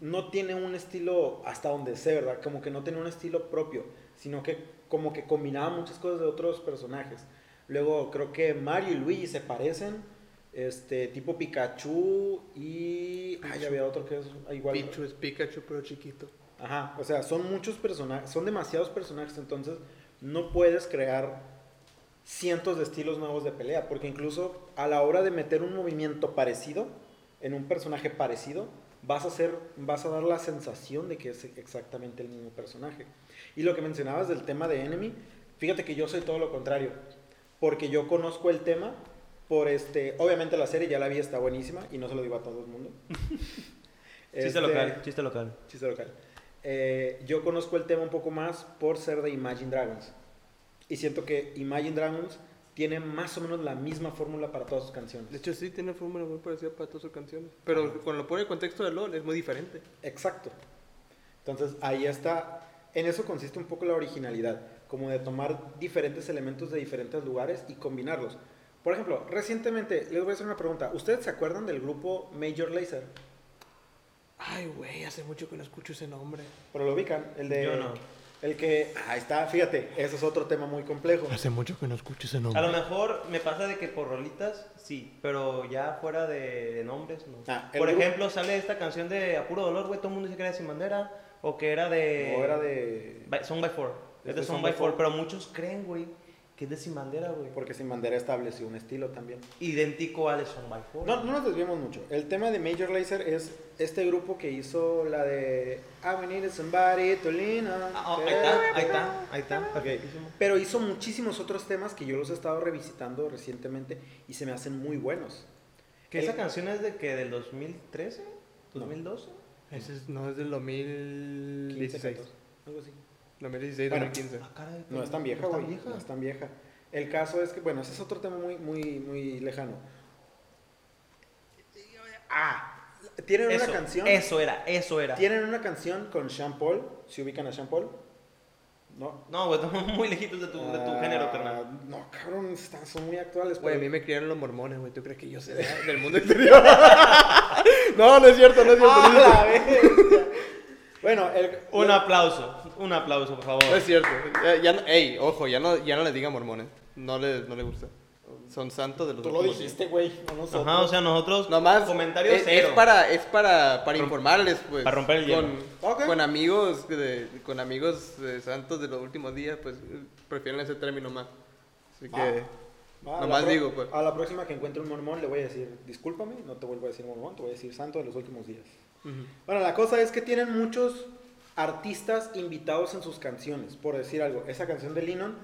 no tiene un estilo, hasta donde sé, ¿verdad? Como que no tiene un estilo propio, sino que como que combinaba muchas cosas de otros personajes. Luego creo que Mario y Luigi se parecen, este, tipo Pikachu y... Ah, ya había otro que es igual. Pichu es Pikachu, pero chiquito. Ajá, o sea, son muchos personajes, son demasiados personajes, entonces no puedes crear cientos de estilos nuevos de pelea, porque incluso a la hora de meter un movimiento parecido en un personaje parecido, vas a hacer, vas a dar la sensación de que es exactamente el mismo personaje. Y lo que mencionabas del tema de Enemy, fíjate que yo soy todo lo contrario, porque yo conozco el tema por este, obviamente la serie ya la vi, está buenísima y no se lo digo a todo el mundo. Chiste Este, local, chiste local. Chiste local. Eh, yo conozco el tema un poco más por ser de Imagine Dragons. Y siento que Imagine Dragons tiene más o menos la misma fórmula para todas sus canciones. De hecho, sí, tiene fórmula muy parecida para todas sus canciones. Pero cuando lo pone en el contexto de LOL, es muy diferente. Exacto. Entonces ahí está. En eso consiste un poco la originalidad. Como de tomar diferentes elementos de diferentes lugares y combinarlos. Por ejemplo, recientemente, les voy a hacer una pregunta. ¿Ustedes se acuerdan del grupo Major Lazer? Ay, güey, hace mucho que no escucho ese nombre. Pero lo ubican. El de. Yo no. El que. Ahí está, fíjate. Ese es otro tema muy complejo. Hace mucho que no escucho ese A nombre. lo mejor me pasa de que por rolitas, sí, pero ya fuera de, de nombres, no. Ah, por grupo- ejemplo, sale esta canción de A Puro Dolor, güey, todo el mundo dice que era de Sin Bandera, o que era de... No era de. By- Song by Four. Es Es de de Song Song by by Four, Four. pero muchos creen, güey, que es de Sin Bandera, güey. Porque Sin Bandera estableció un estilo también. Idéntico al de Song by Four. No, no nos desviemos mucho. El tema de Major Lazer es este grupo que hizo la de I need somebody to lean on. Ah, oh, ahí está, ahí está, ahí está. Pero hizo muchísimos otros temas que yo los he estado revisitando recientemente y se me hacen muy buenos. ¿Que El- esa canción es de que del 2013? ¿2012? Ese es, no, es del 15, 2016. 14, algo así. 2016, Bueno. 2015. Ah, caray, No es tan vieja, ¿no güey. No es tan vieja. El caso es que, bueno, ese es otro tema muy, muy, muy lejano. Ah, tienen Eso, una canción. eso era, eso era. Tienen una canción con Sean Paul. ¿Se ubican a Sean Paul? No. No, güey, estamos muy lejitos de tu, de tu Ah, género, carnal. No, cabrón, están- son muy actuales. Güey, a mí me criaron los mormones, güey. ¿Tú crees que yo sé de- del mundo exterior? no, no es cierto, no es cierto. ¡Ah, no es bueno, el, Un aplauso, un aplauso, por favor. No es cierto. Ya, ya no, ey, ojo, ya no, ya no les digan mormones. No les, no les gusta. Son santos de los tú lo últimos dijiste, güey, no nosotros. Ajá, o sea, nosotros Nomás comentarios es, cero. es para es para, para Rom- informarles pues para romper el hielo. con, Ok. con amigos de, con amigos de santos de los últimos días pues eh, prefieren ese término más así Va. que Va, a la nomás pro- digo, pues. A la próxima que encuentre un mormón le voy a decir, discúlpame, no te vuelvo a decir mormón, te voy a decir santo de los últimos días. ujú. Bueno, la cosa es que tienen muchos artistas invitados en sus canciones. Por decir algo, esa canción de Lennon,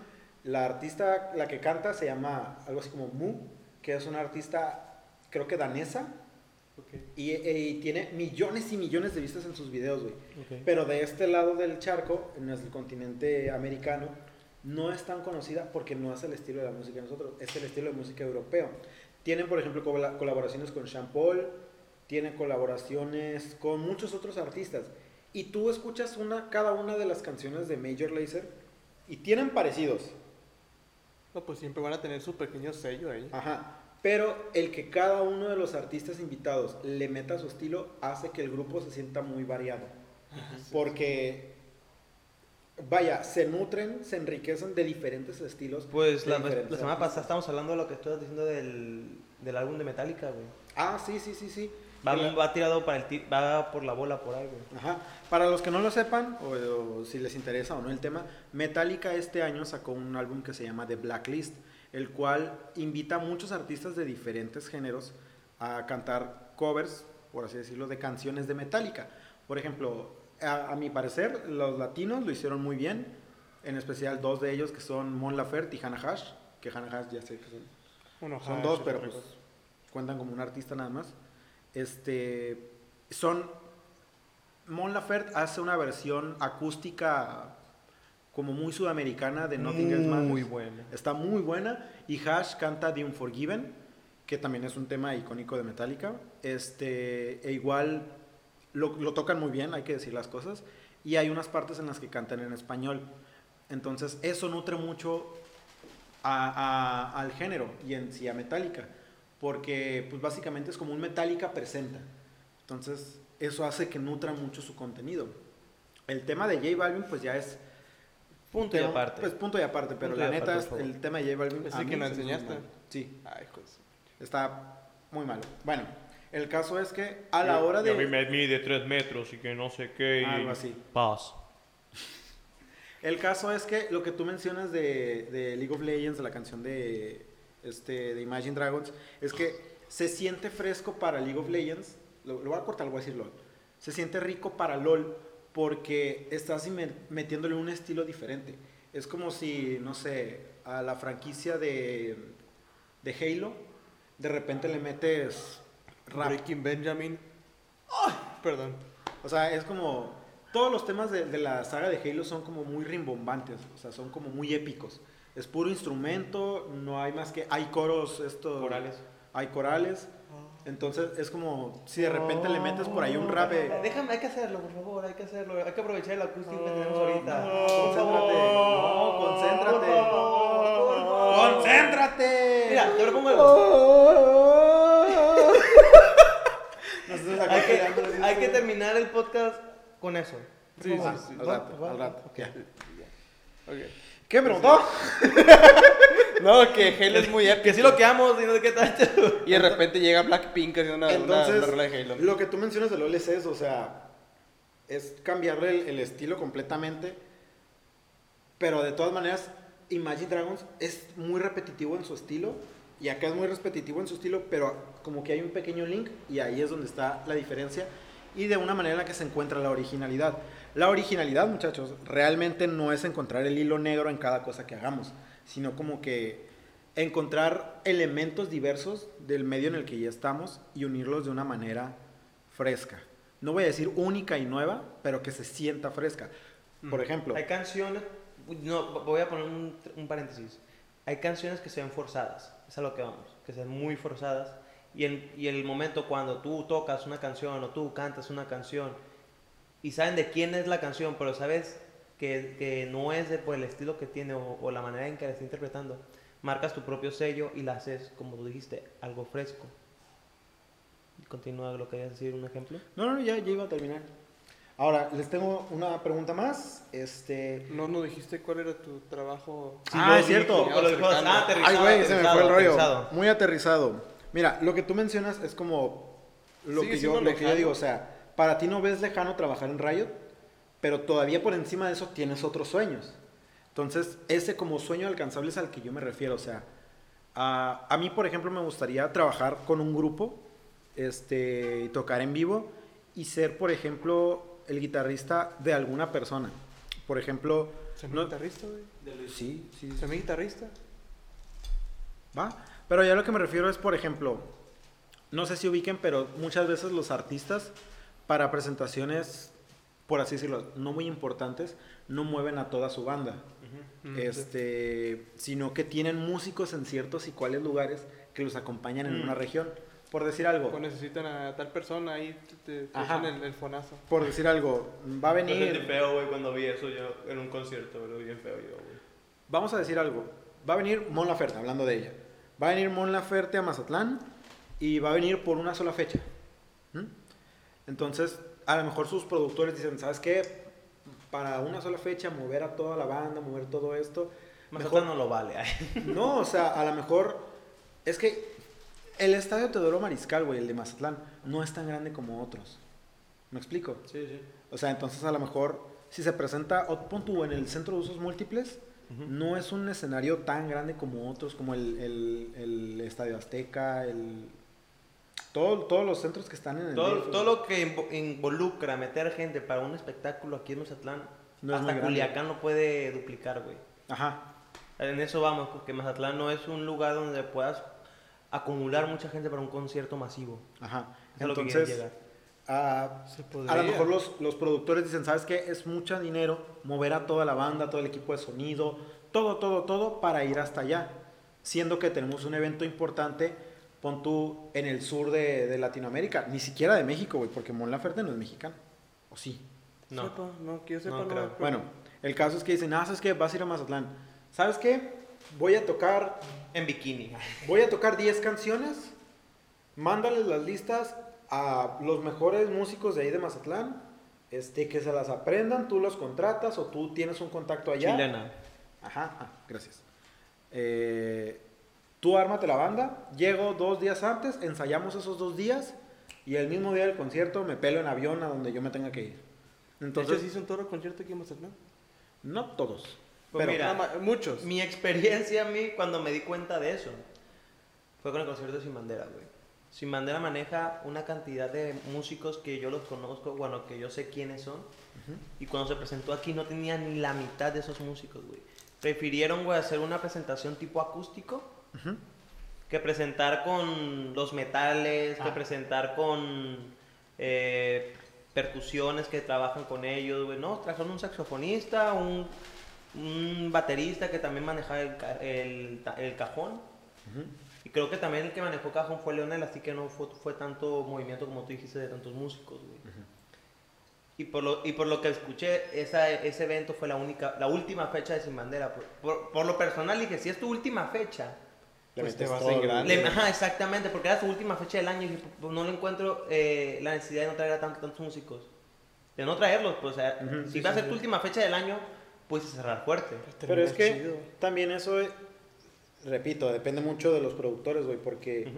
la artista, la que canta, se llama algo así como Mu, que es una artista creo que danesa, Ok, y, y tiene millones y millones de vistas en sus videos, güey. Pero de este lado del charco, en el continente americano, no es tan conocida porque no es el estilo de la música de nosotros, es el estilo de música europeo. Tienen, por ejemplo, cola- colaboraciones con Sean Paul, tienen colaboraciones con muchos otros artistas. Y tú escuchas una, cada una de las canciones de Major Lazer y tienen parecidos. No, pues siempre van a tener su pequeño sello ahí. Ajá. Pero el que cada uno de los artistas invitados le meta su estilo hace que el grupo se sienta muy variado. Porque, vaya, se nutren, se enriquecen de diferentes estilos. Pues la, diferentes la semana artistas. pasada estábamos hablando de lo que estás diciendo del, del álbum de Metallica, güey. Ah, sí, sí, sí, sí. Va, La- va tirado para el ti- va por la bola por güey. Ajá. Para los que no lo sepan, o, o si les interesa o no el tema, Metallica este año sacó un álbum que se llama The Blacklist, el cual invita a muchos artistas de diferentes géneros a cantar covers, por así decirlo, de canciones de Metallica. Por ejemplo, a, a mi parecer, los latinos lo hicieron muy bien, en especial dos de ellos que son Mon Laferte y Hannah Hash, que Hannah Hash ya sé que son Bueno, son ajá, dos, pero pues cuentan como un artista nada más. Este, son, Mon Laferte hace una versión acústica como muy sudamericana de Nothing Else Matters. Muy buena. Está muy buena. Y Hash canta The Unforgiven, que también es un tema icónico de Metallica. Este, e igual lo, lo tocan muy bien, hay que decir las cosas. Y hay unas partes en las que cantan en español. Entonces, eso nutre mucho a- a- al género y en sí a Metallica. Porque, pues básicamente es como un Metallica presenta. Entonces, eso hace que nutra mucho su contenido. El tema de J Balvin, pues ya es Punto y aparte. Pues punto y aparte, pero Punto la aparte, neta, favor. el tema de J Balvin. ¿Ese a mí que hizo enseñaste? mal. Sí, Ay, pues. está muy malo. Bueno, el caso es que a la hora y a mí de. me mide 3 metros y que no sé qué. Y... Algo así. Paz. El caso es que lo que tú mencionas de, de League of Legends, de la canción de, este, de Imagine Dragons, es que se siente fresco para League of Legends. Lo, lo voy a cortar, lo voy a decir LOL. Se siente rico para LOL porque estás metiéndole un estilo diferente. Es como si, no sé, a la franquicia de, de Halo, de repente le metes rap. Breaking Benjamin. Perdón. O sea, es como. Todos los temas de, de la saga de Halo son como muy rimbombantes, o sea, son como muy épicos. Es puro instrumento, no hay más que. Hay coros, esto. Corales. Hay corales. Entonces es como si de repente le metes por ahí un rap. de- Déjame, hay que hacerlo, por favor, hay que hacerlo. Hay que aprovechar el acústico que tenemos ahorita. Concéntrate. No, concéntrate. Favor. ¡Concéntrate! Mira, te propongo algo. Nosotros acá Hay que, hay que terminar el podcast con eso. Sí, Va, sí, sí. Al rato, al rato. Ok. ya. ¿Qué me preguntó? No, que Halo es muy épico. Que sí lo queamos y no sé qué tal. Y de repente llega Blackpink haciendo una, una- Entonces, una rola de Halo. lo que tú mencionas de LOL es o sea, es cambiarle el, el estilo completamente, pero de todas maneras, Imagine Dragons es muy repetitivo en su estilo, y acá es muy repetitivo en su estilo, pero como que hay un pequeño link, y ahí es donde está la diferencia, y de una manera en la que se encuentra la originalidad. La originalidad, muchachos, realmente no es encontrar el hilo negro en cada cosa que hagamos, sino como que encontrar elementos diversos del medio en el que ya estamos y unirlos de una manera fresca. No voy a decir única y nueva, pero que se sienta fresca. Por ejemplo, Hay canciones, no, voy a poner un, un paréntesis. Hay canciones que se ven forzadas, es a lo que vamos, que se ven muy forzadas. Y, en, y el momento cuando tú tocas una canción o tú cantas una canción y saben de quién es la canción, pero sabes que, que no es de, por el estilo que tiene o, o la manera en que la está interpretando, marcas tu propio sello y la haces, como tú dijiste, algo fresco. Continúa lo que querías decir, un ejemplo. no, no, ya, ya iba a terminar. Ahora, les tengo una pregunta más. Este, No nos dijiste cuál era tu trabajo. Ah, es cierto. Ah, Ay, güey, se me fue el rollo. aterrizado. Muy aterrizado. Mira, lo que tú mencionas es como lo, Sigue que yo, lo que yo digo. O sea, para ti no ves lejano trabajar en Riot, pero todavía por encima de eso tienes otros sueños. Entonces, ese como sueño alcanzable es al que yo me refiero. O sea, a, a mí, por ejemplo, me gustaría trabajar con un grupo este, y tocar en vivo y ser, por ejemplo, el guitarrista de alguna persona. Por ejemplo, ¿Se no- guitarrista, güey? sí, sí, ¿Se me guitarrista? ¿Va? Pero ya lo que me refiero es, por ejemplo, no sé si ubiquen, pero muchas veces los artistas para presentaciones, por así decirlo, no muy importantes, no mueven a toda su banda. Ujú. este, sino que tienen músicos en ciertos y cuáles lugares que los acompañan en Mm. una región. Por decir algo, O necesitan a tal persona ahí, te, te Ajá. el, el fonazo. por decir algo, va a Me sentí venir, feo, güey, cuando vi eso yo en un concierto, güey, bien feo yo, güey. vamos a decir algo, va a venir Mon Laferte, hablando de ella, va a venir Mon Laferte a Mazatlán y va a venir por una sola fecha. ¿Mm? Entonces, a lo mejor sus productores dicen, ¿sabes qué? Para una sola fecha, mover a toda la banda, mover todo esto, Mazatlán no lo vale. No, o sea, a lo mejor es que el estadio Teodoro Mariscal, güey, el de Mazatlán, no es tan grande como otros. ¿Me explico? Sí, sí. O sea, entonces a lo mejor si se presenta, pon en el centro de usos múltiples, no es un escenario tan grande como otros, como el, el- el Estadio Azteca, el... todo- todos los centros que están en el Todo, DF, todo lo que invo- involucra meter gente para un espectáculo aquí en Mazatlán, No hasta. Culiacán lo puede duplicar, güey. Ajá, En eso vamos, porque Mazatlán no es un lugar donde puedas acumular mucha gente para un concierto masivo. ajá. Es a lo que Entonces, llegar. ah, A lo mejor los, los productores dicen, ¿sabes qué? Es mucho dinero mover a toda la banda, todo el equipo de sonido, todo, todo, todo para ir hasta allá. Siendo que tenemos un evento importante, pon tú en el sur de, de Latinoamérica, ni siquiera de México, güey, porque Mon Laferte no es mexicano. ¿O sí? No. Sepa, no, que yo sepa, No no. creo. Bueno, el caso es que dicen, ah, ¿sabes qué? Vas a ir a Mazatlán. ¿Sabes qué? Voy a tocar, En bikini. voy a tocar 10 canciones, mándales las listas a los mejores músicos de ahí de Mazatlán, este, que se las aprendan, tú los contratas o tú tienes un contacto allá. Chilena. Ajá, ah, gracias. Eh, tú ármate la banda, llego dos días antes, ensayamos esos dos días y el mismo día del concierto me pelo en avión a donde yo me tenga que ir. De Entonces, hecho, sí hizo un toro concierto aquí en Mazatlán. no todos. Pues pero mira, Nada más, muchos. Mi experiencia a mí cuando me di cuenta de eso fue con el concierto de Sin Bandera, güey. Sin Bandera maneja una cantidad de músicos que yo los conozco, bueno, que yo sé quiénes son. Y cuando se presentó aquí no tenía ni la mitad de esos músicos, güey. Prefirieron, güey, hacer una presentación tipo acústico Que presentar con los metales, que Ah. presentar con eh, percusiones que trabajan con ellos, güey. No, trajeron un saxofonista, un, un baterista que también manejaba el, cajón. Y creo que también el que manejó cajón fue Leonel, así que no fue, fue tanto movimiento como tú dijiste de tantos músicos, güey. Y por, lo, y por lo que escuché, esa, ese evento fue la única, la última fecha de Sin Bandera. Por, por, por lo personal dije, si es tu última fecha, Pues te metes vas todo, en güey. grande. le- ajá, exactamente, porque era su última fecha del año y pues, no le encuentro eh, la necesidad de no traer a tantos, tantos músicos. De no traerlos, pues, o sea, Ujú, si sí, va a sí, ser tu última fecha del año, puedes cerrar fuerte. Pero es que Chido. también eso, eh, repito, depende mucho de los productores, güey, porque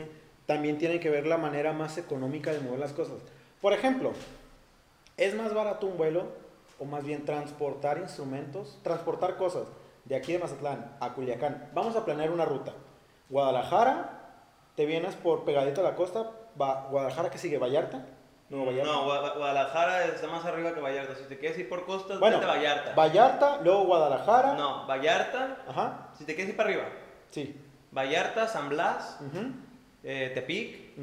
también tiene que ver la manera más económica de mover las cosas. Por ejemplo, ¿es más barato un vuelo o más bien transportar instrumentos, transportar cosas de aquí de Mazatlán a Culiacán? Vamos a planear una ruta. Guadalajara, te vienes por pegadito a la costa, va, Guadalajara que sigue Vallarta, Nuevo Vallarta. No, Gua- Guadalajara está más arriba que Vallarta. Si te quieres ir por costas, bueno, vete a Vallarta. Vallarta, luego Guadalajara. No, Vallarta, Ajá, si te quieres ir para arriba. sí. Vallarta, San Blas, eh, Tepic.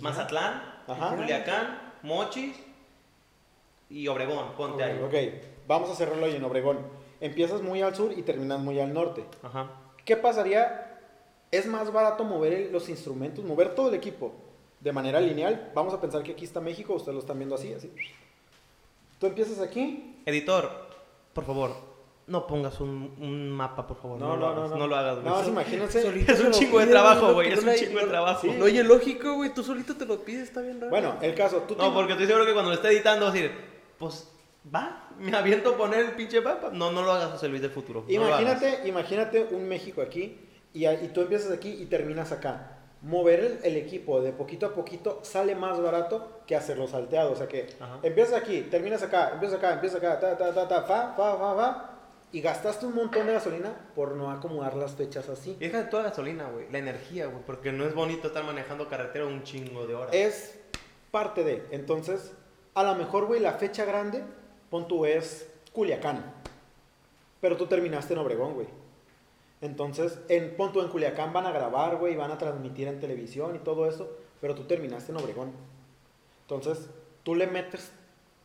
Mazatlán, Ajá. Culiacán, Mochis y Obregón. Ponte ahí. Ok, vamos a cerrarlo ahí en Obregón. Empiezas muy al sur y terminas muy al norte. Ajá. ¿Qué pasaría? Es más barato mover el- los instrumentos, mover todo el equipo de manera lineal. Vamos a pensar que aquí está México, ustedes lo están viendo así, así. Tú empiezas aquí. Editor, por favor, no pongas un, un mapa, por favor. No, lo hagas, no, lo hagas, güey. Más imagínense. Solito Es un chingo de trabajo, no, güey, no, es un no, chingo de no, trabajo. sí. No oye lógico, güey. Tú solito te lo pides, está bien raro. Bueno, el caso, tú No, te- porque estoy seguro que cuando lo esté editando vas a decir, pues va, me aviento a poner el pinche mapa. No, no lo hagas, José Luis del futuro. no lo hagas. Imagínate, imagínate un México aquí y, y tú empiezas aquí y terminas acá. Mover el, el equipo de poquito a poquito sale más barato que hacerlo salteado. O sea que Ajá. empiezas aquí, terminas acá, empiezas acá, empiezas acá, ta, ta, ta, ta, fa, fa, fa, fa, y gastaste un montón de gasolina por no acomodar las fechas así. Y deja de toda gasolina, güey. La energía, güey. Porque no es bonito estar manejando carretera un chingo de horas. Es parte de. Entonces, a lo mejor, güey, la fecha grande, pon tú es Culiacán. Pero tú terminaste en Obregón, güey. Entonces, en punto en Culiacán van a grabar, güey, van a transmitir en televisión y todo eso, pero tú terminaste en Obregón. Entonces, tú le metes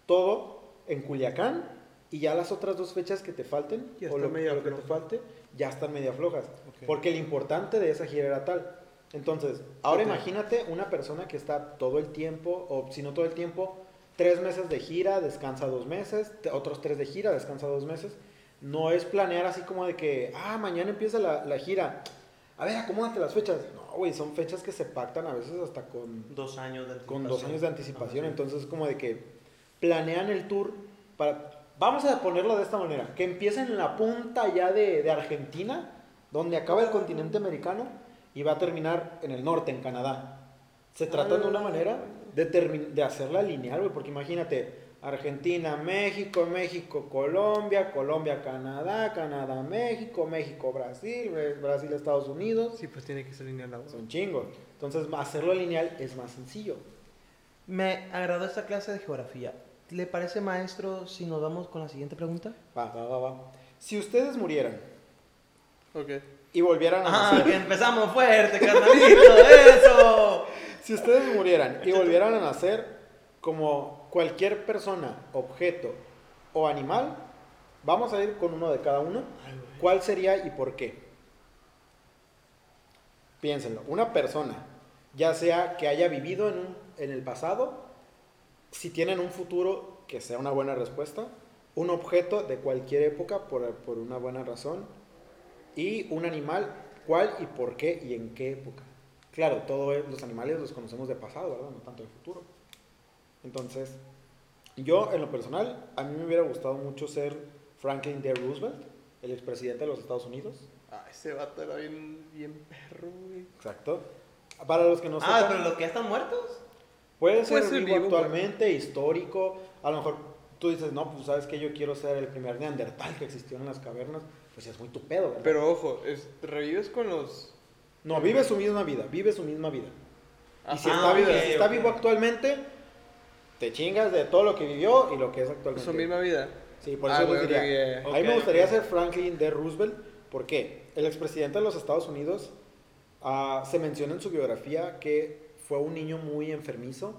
todo en Culiacán y ya las otras dos fechas que te falten, o lo, lo que te falte, ya están media flojas. Porque el importante de esa gira era tal. Entonces, ahora imagínate una persona que está todo el tiempo, o si no todo el tiempo, tres meses de gira, descansa dos meses, otros tres de gira, descansa dos meses. No es planear así como de que, ah, mañana empieza la, la gira. A ver, acomódate las fechas. No, güey, son fechas que se pactan a veces hasta con, Dos años de con dos años de anticipación. Entonces, como de que planean el tour para. Vamos a ponerlo de esta manera: que empiecen en la punta ya de, de Argentina, donde acaba el continente americano, y va a terminar en el norte, en Canadá. Se trata de una manera de, de hacerla lineal, güey, porque imagínate. Argentina, México, México, Colombia, Colombia, Canadá, Canadá, México, México, Brasil, Brasil, Estados Unidos. Sí, pues tiene que ser lineal. Son chingos. Entonces, hacerlo lineal es más sencillo. Me agradó esta clase de geografía. ¿Le parece, maestro, si nos vamos con la siguiente pregunta? Va, va, va, va. Si ustedes murieran Ok. y volvieran a Ah, nacer, que empezamos fuerte, carnalito, eso. Si ustedes murieran y volvieran a nacer como cualquier persona, objeto o animal, vamos a ir con uno de cada uno. ¿Cuál sería y por qué? Piénsenlo. Una persona, ya sea que haya vivido en, un- en el pasado, si tienen un futuro que sea una buena respuesta, un objeto de cualquier época por, por una buena razón y un animal, cuál y por qué y en qué época. Claro, todos los animales los conocemos de pasado, ¿verdad? No tanto de futuro. Entonces, yo en lo personal, a mí me hubiera gustado mucho ser Franklin D. Roosevelt, el expresidente de los Estados Unidos. Ah, ese vato era bien, bien perro, güey. Exacto. Para los que no Ah, sepan, pero los que ya están muertos. puede ser puede ser vivo vivo, actualmente, histórico. A lo mejor tú dices, no, pues sabes que yo quiero ser el primer neandertal que existió en las cavernas. Pues es muy tu pedo, ¿verdad? Pero ojo, es, revives con los. No, vive su misma vida, vive su misma vida. Y si, Ah, está, vivo, ok, si está ok. vivo actualmente, te chingas de todo lo que vivió y lo que es actualmente. Su misma vida. Sí, por Ah, eso güey, diría. ya. A mí me gustaría ser Franklin D. Roosevelt. ¿Por qué? El expresidente de los Estados Unidos ah, se menciona en su biografía que fue un niño muy enfermizo,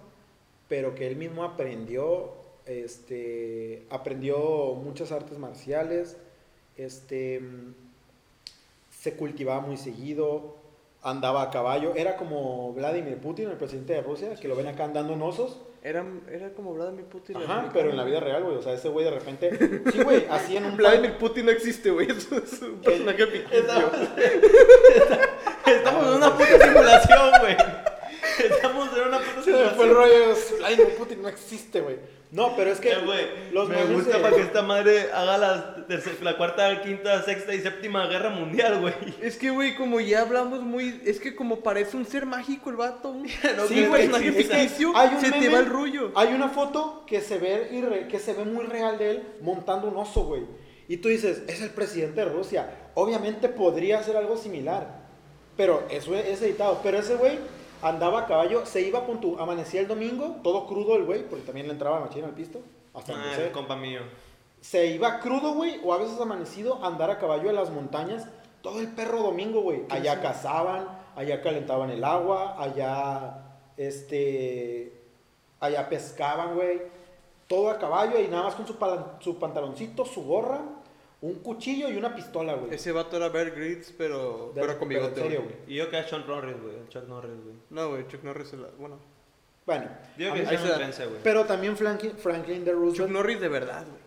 pero que él mismo aprendió, este, aprendió muchas artes marciales, este, mm, se cultivaba muy seguido, andaba a caballo. Era como Vladimir Putin, el presidente de Rusia, que lo ven acá andando en osos. Era, era como Vladimir Putin. Ajá, americano, pero en la vida real, güey. O sea, ese güey de repente. Sí, güey, así en un. Vladimir Putin no existe, güey. Es un personaje ficticio. Estamos, estamos en una puta simulación, güey. Estamos en una puta Se me simulación. fue el rollo. Vladimir Putin no existe, güey. No, pero es que. Eh, güey, los me gusta de- para que esta madre haga la, la cuarta, quinta, sexta y séptima guerra mundial, güey. Es que, güey, como ya hablamos muy. Es que como parece un ser mágico el vato. No, Sí, güey, personaje es que ficticio. hay un se te meme- va el rollo. Hay una foto que se ve irre- que se ve muy real de él montando un oso, güey. Y tú dices, es el presidente de Rusia. Obviamente podría hacer algo similar. Pero eso es editado. Pero ese güey andaba a caballo, se iba con tu. Amanecía el domingo, todo crudo el güey, porque también le entraba machina al pisto. Hasta Ah, el compa mío. Se iba crudo, güey, o a veces amanecido a andar a caballo en las montañas todo el perro domingo, güey. Allá cazaban, allá calentaban el agua, allá, este, allá pescaban, güey. Todo a caballo y nada más con su pantaloncito, su gorra, un cuchillo y una pistola, güey. Ese vato era Bear Grylls, pero, De- pero con pero en bigote, serio, güey. güey. Y yo que a Sean Norris, güey. el Chuck Norris, güey. No, güey, Chuck Norris. era- Bueno, Bueno, Digo que es se da. trense, güey. pero también Franklin, Franklin D. Chuck Roosevelt. Norris de verdad, güey.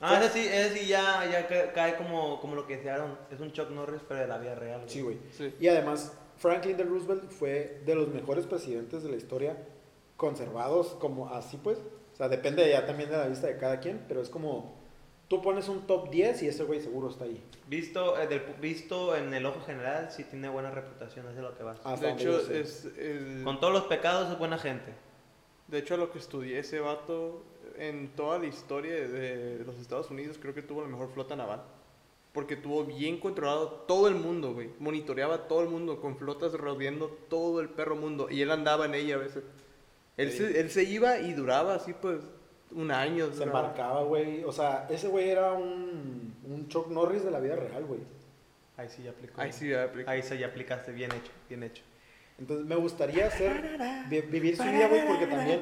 Ah, ese sí, ese sí ya, ya ca- cae como, como lo que decían. Es un Chuck Norris, pero de la vida real, güey. Sí, güey. Sí. Y además, Franklin D. Roosevelt fue de los mejores presidentes de la historia conservados, como así pues. O sea, depende ya también de la vista de cada quien, pero es como tú pones un top 10 y ese güey seguro está ahí. Visto, eh, del visto en el ojo general, sí tiene buena reputación, es lo que va. Hasta de hecho, es el... Con todos los pecados es buena gente. De hecho, a lo que estudié ese vato, en toda la historia de los Estados Unidos, creo que tuvo la mejor flota naval. Porque tuvo bien controlado todo el mundo, güey. Monitoreaba todo el mundo con flotas rodeando todo el perro mundo. Y él andaba en ella a veces. Él, Sí. se, él se iba y duraba así, pues, un año. Se duraba. embarcaba, güey. O sea, ese güey era un, un Chuck Norris de la vida real, güey. Ahí sí ya aplicó. Ahí sí, ya aplica. Ahí sí ya aplicaste, bien hecho, bien hecho. Entonces me gustaría hacer, vi- vivir su vida, güey, porque también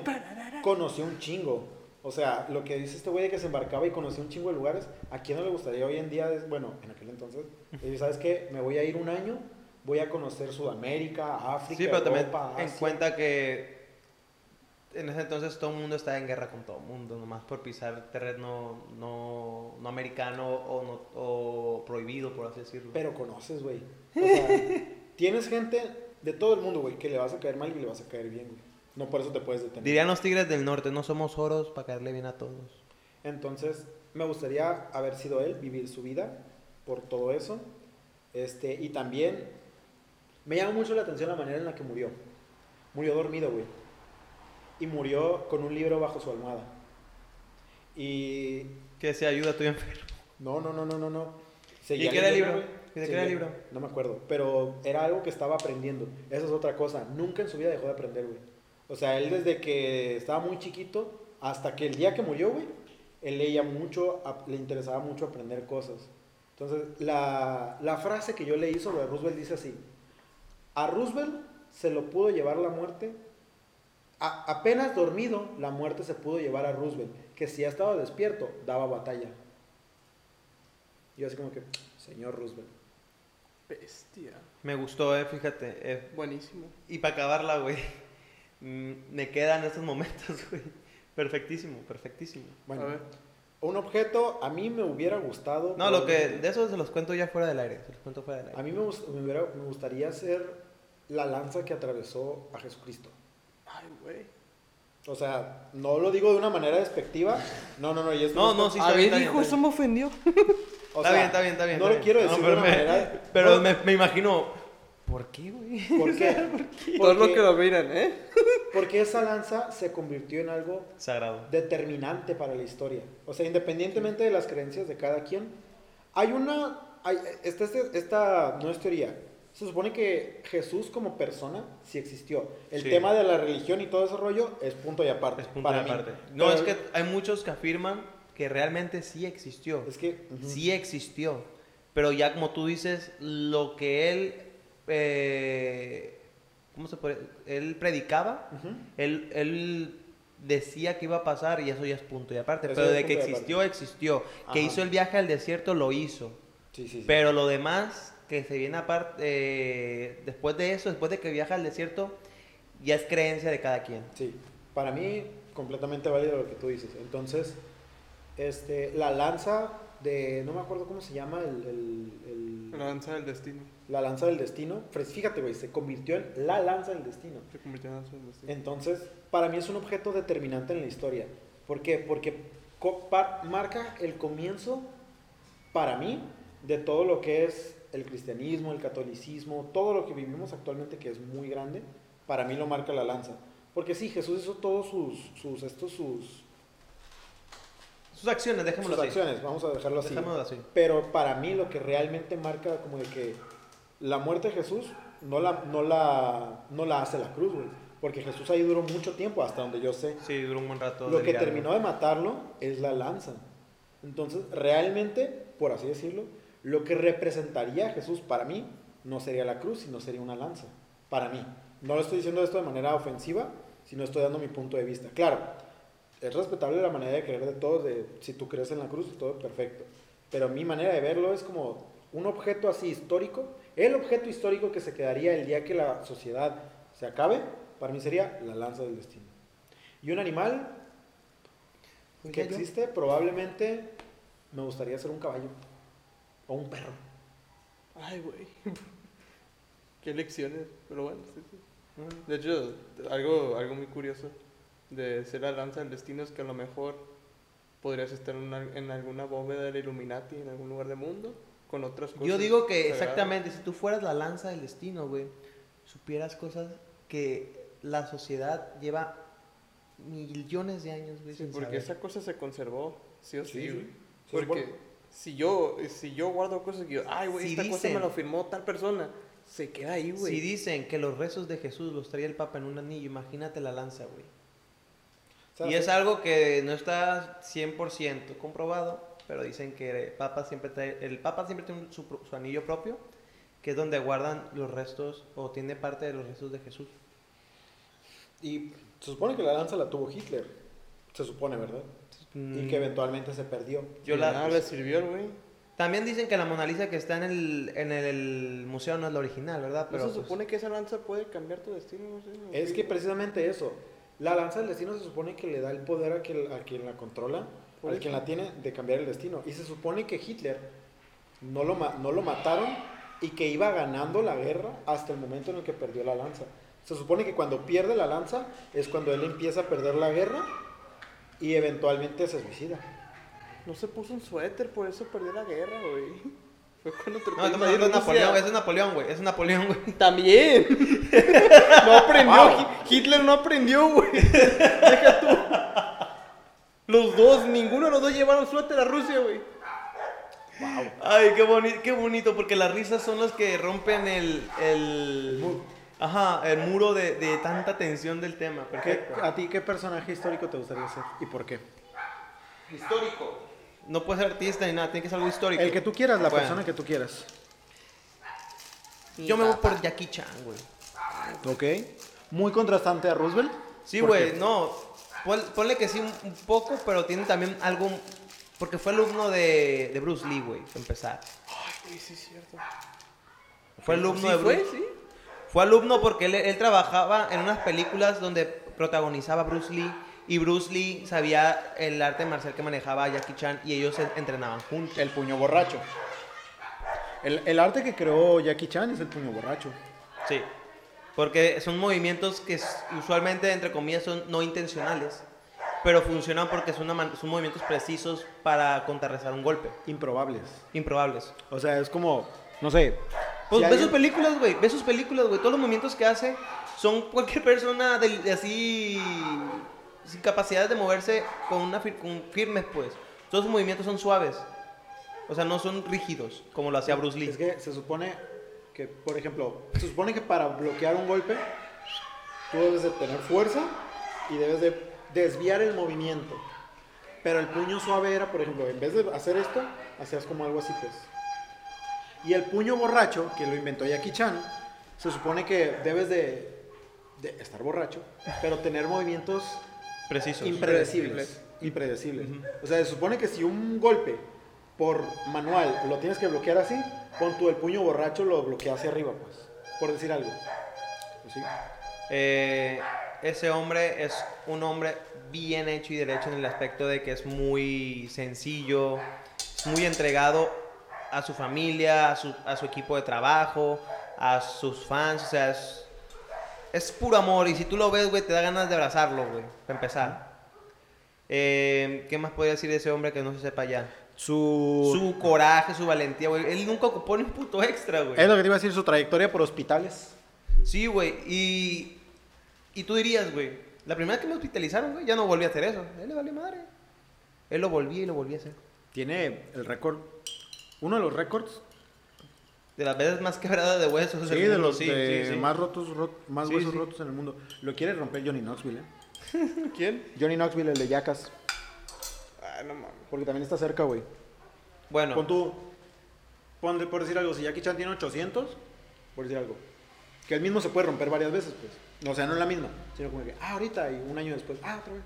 conocí un chingo. O sea, lo que dice este güey de que se embarcaba y conocí un chingo de lugares, ¿a quién no le gustaría hoy en día? Bueno, en aquel entonces, y ¿sabes qué? Me voy a ir un año, voy a conocer Sudamérica, África, Sí, pero también Europa, en Asia. cuenta que en ese entonces todo el mundo estaba en guerra con todo el mundo, nomás por pisar terreno no, no americano o, no, o prohibido, por así decirlo. Pero conoces, güey. O sea, tienes gente de todo el mundo, güey, que le vas a caer mal y le vas a caer bien, güey. No por eso te puedes detener. Dirían los tigres del norte, no somos oros para caerle bien a todos. Entonces, me gustaría haber sido él, vivir su vida por todo eso. Este, y también me llama mucho la atención la manera en la que murió. Murió dormido, güey. Y murió con un libro bajo su almohada. Y Que se ayuda, estoy enfermo. no, no, no, no, no, no. ¿Y Seguía qué era el libro? ¿Y de qué era el libro? No me acuerdo, pero era algo que estaba aprendiendo. Esa es otra cosa. Nunca en su vida dejó de aprender, güey. O sea, él desde que estaba muy chiquito hasta que el día que murió, güey, él leía mucho, le interesaba mucho aprender cosas. Entonces, la, la frase que yo leí sobre Roosevelt dice así, a Roosevelt se lo pudo llevar la muerte, a- apenas dormido, la muerte se pudo llevar a Roosevelt, que si ya estaba despierto, daba batalla. Y yo así como que, señor Roosevelt. Bestia. Me gustó, eh, fíjate. eh, Buenísimo. y para acabarla, güey, mm, me quedan estos momentos, güey. Perfectísimo, perfectísimo. Bueno, A ver. un objeto a mí me hubiera gustado. No, lo que de eso se los cuento ya fuera del aire. Se los cuento fuera del aire. A mí me, me hubiera- me gustaría ser la lanza que atravesó a Jesucristo. Ay, güey. O sea, no lo digo de una manera despectiva. No, no, no. Y No, es no, con- sí, A está bien, ver, está hijo, bien, eso me ofendió. o está sea, bien, está bien, está bien. No está lo bien. quiero No, decir pero de una me- manera. Pero no, me, me imagino, ¿por qué, güey? ¿Por qué? Todo lo Porque, que lo miran, ¿eh? porque esa lanza se convirtió en algo Sagrado. determinante para la historia. O sea, independientemente de las creencias de cada quien, hay una, hay, esta, esta, esta no es teoría. Se supone que Jesús como persona sí existió. El Sí. tema de la religión y todo ese rollo es punto y aparte. Es punto para mí. aparte. No, Pero es que hay muchos que afirman que realmente sí existió. Es que... Sí existió. Pero ya como tú dices, lo que él... eh, ¿Cómo se puede? Él predicaba, él, él decía que iba a pasar y eso ya es punto y aparte. Eso pero de que y existió, existió. Que hizo el viaje al desierto, lo hizo. Sí, sí. Pero lo demás que se viene aparte, eh, después de eso, después de que viaja al desierto, ya es creencia de cada quien. Sí, para mí completamente válido lo que tú dices. Entonces, este, la lanza de, no me acuerdo cómo se llama, el, el- el- La danza del destino. la lanza del destino. Fíjate, güey, se convirtió en la lanza del destino. Se convirtió en danza del destino. Entonces, para mí es un objeto determinante en la historia. ¿Por qué? Porque marca el comienzo, para mí, de todo lo que es el cristianismo, el catolicismo, todo lo que vivimos actualmente, que es muy grande, para mí lo marca la lanza. Porque sí, Jesús hizo todos sus, sus, estos, sus, Sus acciones, dejémoslo sus así. acciones, vamos a dejarlo así. Dejémoslo así. Pero para mí lo que realmente marca como de que la muerte de Jesús no la, no la, no la hace la cruz, güey. Porque Jesús ahí duró mucho tiempo, hasta donde yo sé. Sí, duró un buen rato. Lo que terminó de matarlo es la lanza. Entonces, realmente, por así decirlo, lo que representaría a Jesús para mí no sería la cruz, sino sería una lanza. Para mí. No lo estoy diciendo esto de manera ofensiva, sino estoy dando mi punto de vista. Claro, es respetable la manera de creer de todos, de si tú crees en la cruz, todo perfecto. Pero mi manera de verlo es como un objeto así histórico. El objeto histórico que se quedaría el día que la sociedad se acabe, para mí sería la lanza del destino. Y un animal que existe, probablemente me gustaría ser un caballo o un perro. Ay, güey. Qué lecciones. Pero bueno, sí, sí. De hecho, algo, algo muy curioso de ser la lanza del destino es que a lo mejor podrías estar en, una- en alguna bóveda del Illuminati, en algún lugar del mundo, con otras cosas. Yo digo que sagradas. exactamente, si tú fueras la lanza del destino, güey, supieras cosas que la sociedad lleva millones de años, güey. Sí, porque saber. esa cosa se conservó, sí o sí. Sí, güey. Porque si yo, si yo guardo cosas que yo, ay, güey, Si esta cosa me lo firmó tal persona, se queda ahí, güey. Si dicen que los rezos de Jesús los traía el Papa en un anillo, imagínate la lanza, güey. Y es algo que no está 100% comprobado, pero dicen que el Papa siempre trae, el Papa siempre tiene su, su anillo propio, que es donde guardan los restos o tiene parte de los restos de Jesús. Y se supone que la lanza la tuvo Hitler. Se supone, ¿verdad? Y Mm, que eventualmente se perdió. yo Y la- nada le sirvió güey. También dicen que la Mona Lisa que está en el, en el museo no es la original, ¿verdad? ¿No Pero se pues, supone que esa lanza puede cambiar tu destino? No sé, ¿o Es que precisamente eso. La lanza del destino se supone que le da el poder a quien, a quien la controla, al quien la tiene, de cambiar el destino. Y se supone que Hitler no lo, no lo mataron y que iba ganando la guerra hasta el momento en el que perdió la lanza. Se supone que cuando pierde la lanza es cuando él empieza a perder la guerra y eventualmente se suicida. No se puso un suéter, por eso perdió la guerra, güey. Fue cuando No, invadir hablando de Napoleón, es Napoleón, güey. Es Napoleón, güey. También. no aprendió. Hi- Hitler no aprendió, güey. Deja tú. Los dos, ninguno de los dos llevaron suéter a Rusia, güey. Ay, qué, boni qué bonito, porque las risas son las que rompen el. el ajá, el muro de, de tanta tensión del tema. ¿Qué- Perfecto. ¿A ti qué personaje histórico te gustaría ser y por qué? Histórico. No puede ser artista ni nada, tiene que ser algo histórico. El que tú quieras, la Bueno. persona que tú quieras. Yo me voy por Jackie Chan, güey. Ok. Muy contrastante a Roosevelt. Sí, ¿Por güey, qué? no. Pon- ponle que sí un, un poco, pero tiene también algo. Porque fue alumno de, de Bruce Lee, güey, para empezar. Sí, sí, es cierto. Fue alumno ¿Sí de? Bruce Sí. Fue alumno porque él, él trabajaba en unas películas donde protagonizaba Bruce Lee y Bruce Lee sabía el arte marcial que manejaba Jackie Chan y ellos se entrenaban juntos. El puño borracho. El, el arte que creó Jackie Chan es el puño borracho. Sí. Porque son movimientos que usualmente, entre comillas, son no intencionales. Pero funcionan porque son, una son movimientos precisos para contrarrestar un golpe. Improbables. Improbables. O sea, es como, no sé. Pues si ve alguien- sus películas, güey. Ve sus películas, güey. Todos los movimientos que hace son cualquier persona de, de así. sin capacidad de moverse con una fir- con firmes, pues. Todos sus movimientos son suaves. O sea, no son rígidos, como lo hacía Bruce Lee. Es que se supone que, por ejemplo, se supone que para bloquear un golpe, tú debes de tener fuerza y debes de desviar el movimiento. Pero el puño suave era, por ejemplo, en vez de hacer esto, hacías como algo así, pues. Y el puño borracho, que lo inventó Jackie Chan, se supone que debes de, de estar borracho, pero tener movimientos Precisos. impredecibles. Impredecibles. O sea, se supone que si un golpe por manual lo tienes que bloquear así, con tu el puño borracho lo bloquea hacia arriba, pues. Por decir algo. Pues sí. Eh, ese hombre es un hombre bien hecho y derecho en el aspecto de que es muy sencillo, es muy entregado a su familia, a su, a su equipo de trabajo, a sus fans, o sea, es, es puro amor y si tú lo ves, güey, te da ganas de abrazarlo, güey, para empezar. Eh, ¿Qué más podría decir de ese hombre que no se sepa ya? Su... Su coraje, su valentía, güey. Él nunca ocupó ni un puto extra, güey. Es lo que te iba a decir, su trayectoria por hospitales. Sí, güey. Y, y tú dirías, güey, la primera vez que me hospitalizaron, güey, ya no volví a hacer eso. Él le vale madre. Él lo volvía y lo volvía a hacer. Tiene el récord. Uno de los récords. De las veces más quebradas de huesos Sí, del de mundo, los sí, de sí, sí. más rotos, rot- más huesos rotos en el mundo. Lo quiere romper Johnny Knoxville, ¿eh? ¿Quién? Johnny Knoxville, el de Yacas. Ah, no mames. Porque también está cerca, güey. Bueno, Pon tú, pon de- por decir algo, si Jackie Chan tiene 800, por decir algo, que el mismo se puede romper varias veces, pues. O sea, no es la misma, sino como que, ah, ahorita y un año después, ah, otra vez.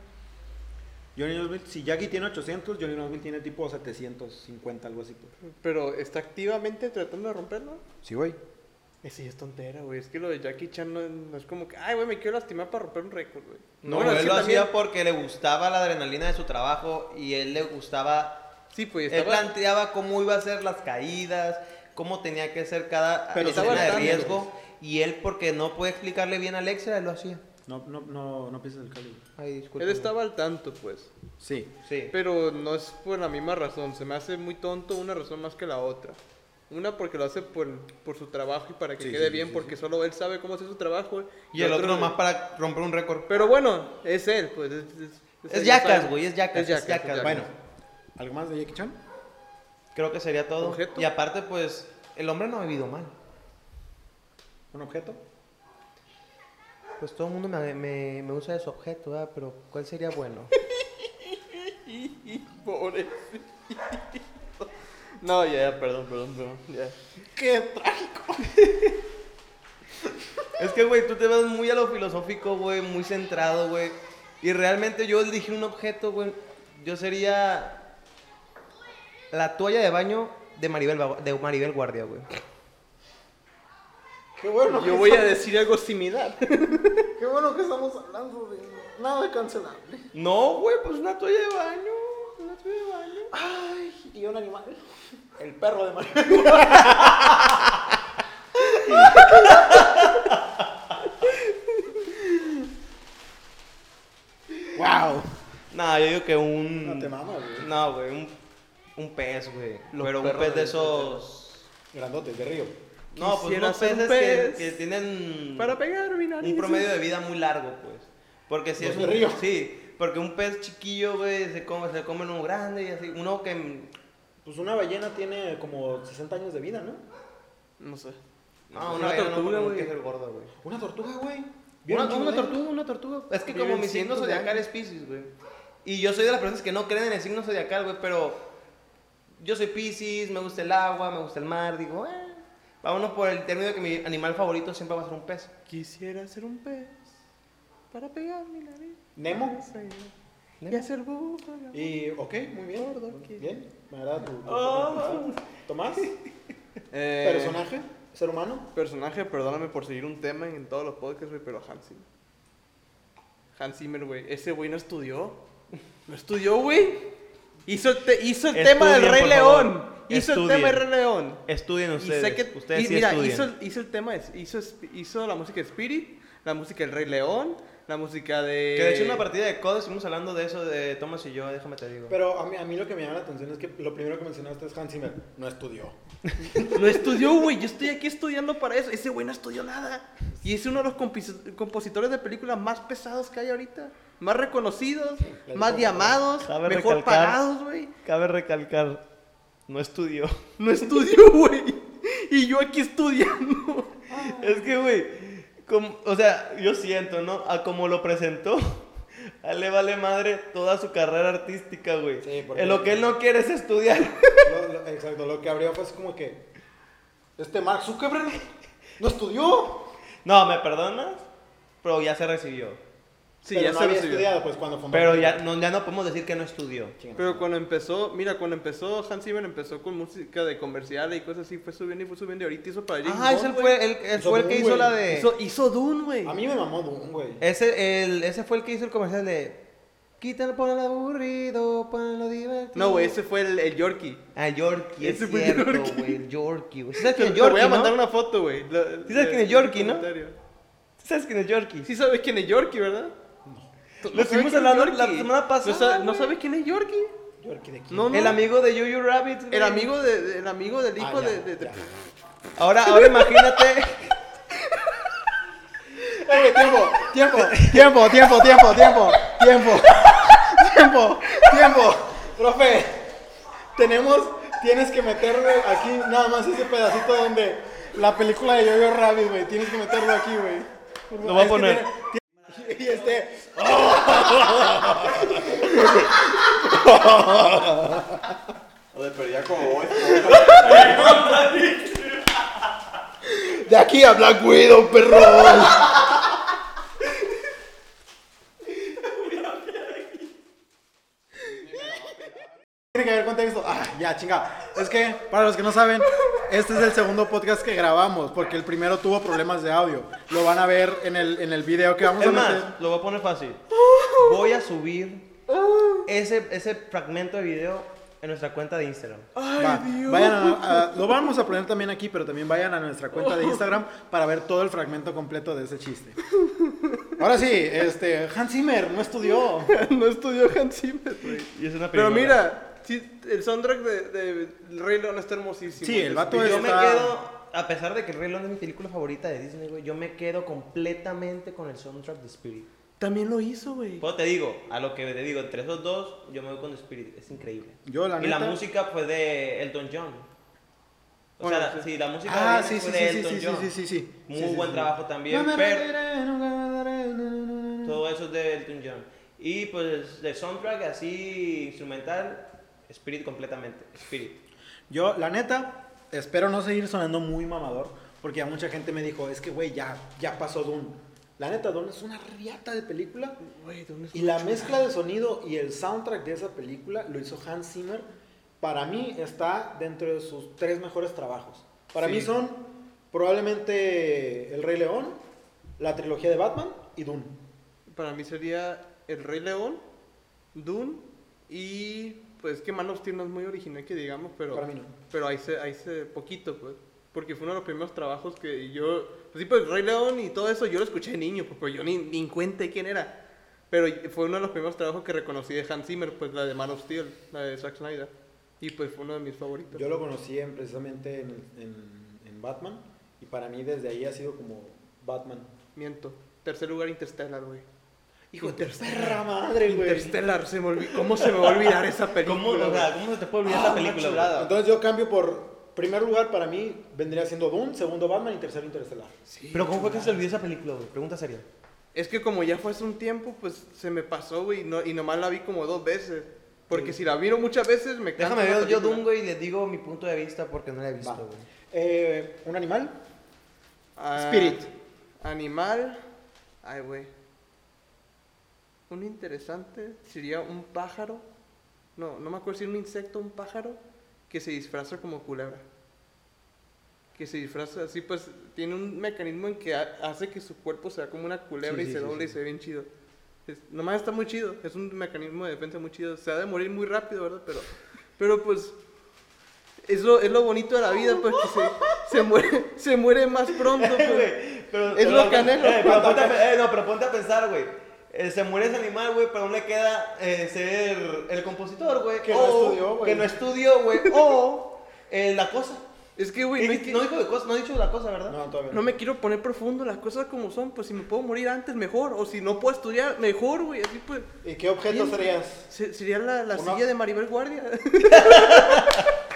Johnny Knoxville, si Jackie tiene 800, Johnny Knoxville tiene tipo 750, algo así, pues. Pero está activamente tratando de romperlo. Sí, güey. Ese sí es tontera, güey. Es que lo de Jackie Chan no, no es como que, ay, güey, me quiero lastimar para romper un récord, güey. no, Bueno, él lo también- hacía porque le gustaba la adrenalina de su trabajo y él le gustaba... Sí, pues Él planteaba cómo iba a ser las caídas, cómo tenía que ser cada Pero escena de riesgo. Y él, porque no puede explicarle bien a Alexa, él lo hacía. No, no, no, no pienses el güey. Ay, disculpe. Él estaba al tanto, pues. Sí. Sí. Pero no es por la misma razón. Se me hace muy tonto una razón más que la otra. Una porque lo hace por, por su trabajo y para que Sí, quede sí, bien, sí, porque solo él sabe cómo hacer su trabajo. Y el otro nomás para romper un récord. Pero bueno, es él, pues. Es, es, Es güey, es Jackass, Es es Bueno. ¿algo más de Jackie Chan? Creo que sería todo. ¿Objeto? Y aparte, pues, el hombre no ha vivido mal. ¿Un objeto? Pues todo el mundo me, me, me usa de su objeto, ¿verdad? Pero ¿cuál sería bueno? Pobre. No, ya, ya, perdón, perdón, perdón. Ya. ¡Qué trágico! Es que, güey, tú te vas muy a lo filosófico, güey, muy centrado, güey. Y realmente yo elegí un objeto, güey. Yo sería la toalla de baño de Maribel, de Maribel Guardia, güey. ¡Qué bueno! Yo que voy a decir algo similar. ¡Qué bueno que estamos hablando de nada cancelable! No, güey, pues una toalla de baño. Una toalla de baño. ¡Ay! ¿Y un animal? El perro de Mario. ¡Wow! No, yo digo que un. No te mamas, güey. No, güey, un, un pez, güey. Los Pero un pez de de- esos. Grandotes, de río. No, pues unos peces que, pez que tienen Para pegar mi nariz. un promedio de vida muy largo, pues. Porque si Los es un río. Sí, porque un pez chiquillo, güey, se come, se come uno grande y así. Uno que. Pues una ballena tiene como 60 años de vida, ¿no? No sé. No, Una una, ballena tortuga, no, güey. porque es el gordo, güey. Una tortuga, güey. Una, ¿Vieron una tortuga, una tortuga. Es que como mi signo zodiacal es Pisces, güey. Y yo soy de las personas que no creen en el signo zodiacal, güey, pero yo soy Pisces, me gusta el agua, me gusta el mar, digo, eh. Vámonos por el término de que mi animal favorito siempre va a ser un pez. Quisiera ser un pez para pegar mi nariz. Nemo. Y hacer búfalo. Y, ok, muy bien. Gordo. Bien, me agrada tu. tu- Oh. Tomás, Eh, personaje, ser humano. Personaje, perdóname por seguir un tema en todos los podcasts, güey, pero Hans Zimmer. Hans Zimmer, güey. Ese güey no estudió. No estudió, güey. Hizo el, te- hizo el tema del Rey León. favor. Hizo el Estudien. tema del Rey León. Estudien Y ustedes. sé que, ustedes y sí mira, hizo, el- hizo el tema, hizo, hizo la música de Spirit, la música del Rey León, la música de... Que de hecho en una partida de COD estuvimos hablando de eso de Thomas y yo, déjame te digo. Pero a mí, a mí lo que me llama la atención es que lo primero que mencionaste es Hans Zimmer. No estudió. No estudió, güey. Yo estoy aquí estudiando para eso. Ese güey no estudió nada. Y es uno de los compositores de películas más pesados que hay ahorita. Más reconocidos, La más llamados, Cabe mejor recalcar- pagados, güey. Cabe recalcar, no estudió. No estudió, güey. Y yo aquí estudiando. Es que, güey, como- o sea, yo siento, ¿no? A como lo presentó, a él le vale madre toda su carrera artística, güey. Sí, porque- En lo que él no quiere es estudiar. Lo- lo- exacto, lo que abrió fue como que. Este Mark Zuckerberg no estudió. No, ¿me perdonas? Pero ya se recibió. Sí, pero ya no se había recibió. estudiado, pues cuando fundó. Pero ya no, ya no podemos decir que no estudió. Pero cuando empezó, mira, cuando empezó Hans Zimmer empezó con música de comerciales y cosas así, fue subiendo y fue subiendo y ahorita hizo para James Ah, ese fue el, Hizo fue el que hizo güey. la de... Hizo, hizo Dune, güey. A mí me mamó Doom, güey. Ese, el, ese fue el que hizo el comercial de... Quítalo, ponlo aburrido, ponlo divertido. No, güey, ese fue el, el Yorkie. Ah, Yorkie, es Ese fue cierto, güey, el Yorkie, güey. ¿Sí ¿Sabes Te, quién es te Yorkie, voy a no? mandar una foto, güey. La- ¿Sí sabes quién es Yorkie, no? comentario. ¿Sí ¿Sabes quién es Yorkie? Sí sabes quién es Yorkie, ¿verdad? Lo estuvimos hablando la semana pasada, ¿No, sa- ¿no güey. sabes quién es Yorkie? Yorkie de quién? No, no. El amigo de Yuyu Rabbit. El amigo, de, de- el amigo del Ah, hijo ya, de... de- de- ya. Ahora, ahora imagínate. Eh, tiempo, tiempo, tiempo, tiempo, tiempo, tiempo, tiempo, tiempo, tiempo. Profe, tenemos, tienes que meterle aquí nada más ese pedacito donde la película de Yo-Yo Rabbit, güey. Tienes que meterlo aquí, güey. Lo voy a poner. y este. Joder, pero ya como voy. De aquí a Black Widow, perro. Tiene que haber contexto. Ah, ya, chinga. Es que, para los que no saben, este es el segundo podcast que grabamos, porque el primero tuvo problemas de audio. Lo van a ver en el, en el video que vamos Es a meter. más, lo voy a poner fácil. Voy a subir ese, ese fragmento de video en nuestra cuenta de Instagram. Va, vayan a- a- lo vamos a poner también aquí, pero también vayan a nuestra cuenta de Instagram para ver todo el fragmento completo de ese chiste. Ahora sí, este, Hans Zimmer no estudió. no estudió Hans Zimmer, güey. Y es una Pero película. mira, sí, el soundtrack de, de El Rey León está hermosísimo. Sí, el vato Yo me está- quedo, a pesar de que El Rey León es mi película favorita de Disney, güey, yo me quedo completamente con el soundtrack de Spirit. También lo hizo, güey. Pues te digo, a lo que te digo, entre esos dos, yo me voy con The Spirit, es increíble. Yo, la y la neta- música fue de Elton John. O Bueno, sea, sí. sí. la música Ah, de sí, fue sí, de sí, Elton sí, John. sí, sí, sí. Muy buen trabajo también, me pero me todo eso es de Elton John. Y pues de soundtrack así instrumental, Spirit completamente. Spirit. Yo, la neta, espero no seguir sonando muy mamador, porque ya mucha gente me dijo, es que, güey, ya, ya pasó Dune. La neta, Dune es una riata de película. Güey, ¿dónde es Y la mezcla de sonido y el soundtrack de esa película lo hizo Hans Zimmer. Para mí está dentro de sus tres mejores trabajos. Para Sí. mí son probablemente El Rey León, la trilogía de Batman y Dune. Para mí sería El Rey León, Dune y pues que Man of Steel no es muy original que digamos, pero Para mí no. pero ahí se ahí se poquito pues, porque fue uno de los primeros trabajos que yo pues sí pues Rey León y todo eso yo lo escuché de niño, pues, pero yo ni ni en cuenta de quién era. Pero fue uno de los primeros trabajos que reconocí de Hans Zimmer, pues la de Man of Steel, la de Zack Snyder. Y pues fue uno de mis favoritos. Yo lo conocí en- precisamente en, en- en Batman y para mí desde ahí ha sido como Batman. Miento. Tercer lugar Interstellar, güey. Hijo de perra madre, güey. Interstellar, se me olvi- ¿cómo se me va a olvidar esa película? ¿Cómo, o güey? sea, ¿Cómo se te puede olvidar Ah, esa una película, chulada. Entonces yo cambio por primer lugar para mí vendría siendo Dune, segundo Batman y tercero Interestelar. Sí, Pero ¿cómo fue que se olvidó esa película, güey? Pregunta seria. Es que como ya fue hace un tiempo, pues se me pasó, güey, y, no, y nomás la vi como dos veces. Porque Sí. si la miro muchas veces, me Déjame ver yo. Doom, güey, y les digo mi punto de vista porque no la he visto, güey. Eh, ¿Un animal? Ah, Spirit. Animal. Ay, güey. Un interesante sería un pájaro. No, no me acuerdo si era un insecto un pájaro que se disfraza como culebra. Que se disfraza así, pues tiene un mecanismo en que ha- hace que su cuerpo sea como una culebra Sí, y sí, se sí, doble y sí. se ve bien chido. Es- nomás está muy chido, es un mecanismo de defensa muy chido. Se ha de morir muy rápido, ¿verdad? Pero, pero pues es lo, es lo bonito de la vida, pues que se, se muere, se muere más pronto. Pues. Pero- Es pero- lo que eh, pero ponte a eh, no, pero ponte a pensar, güey. Eh, se muere ese animal, güey, pero aún le queda eh, ser el compositor, güey. Que no o estudió, güey. Que no estudió, güey. o eh, la cosa. Es que, güey, no, es que- no dijo de cosa, no ha dicho de la cosa, ¿verdad? No, todavía no me quiero poner profundo las cosas como son. Pues si me puedo morir antes, mejor. O si no puedo estudiar, mejor, güey. Así pues. ¿Y qué objeto serías? se- sería la, la Una- silla de Maribel Guardia.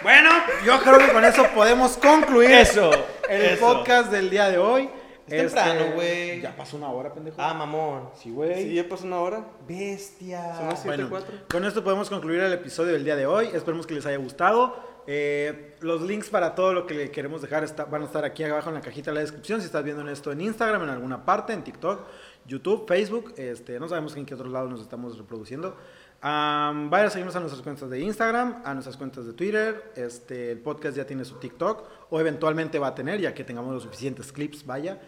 Bueno, yo creo que con eso podemos concluir Eso, el eso. podcast del día de hoy. Es temprano, güey. Ya pasó una hora, pendejo. Ah, mamón. sí, güey. Sí, ya pasó una hora. Bestia. Son las siete, Bueno, cuatro. con esto podemos concluir el episodio del día de hoy. Esperemos que les haya gustado. Eh, los links para todo lo que le queremos dejar está- van a estar aquí abajo en la cajita de la descripción. Si estás viendo esto en Instagram, en alguna parte, en TikTok, YouTube, Facebook, este, no sabemos en qué otros lados nos estamos reproduciendo. Am, vayan a seguirnos a nuestras cuentas de Instagram, a nuestras cuentas de Twitter. Este, el podcast ya tiene su TikTok, o eventualmente va a tener, ya que tengamos los suficientes clips, vaya.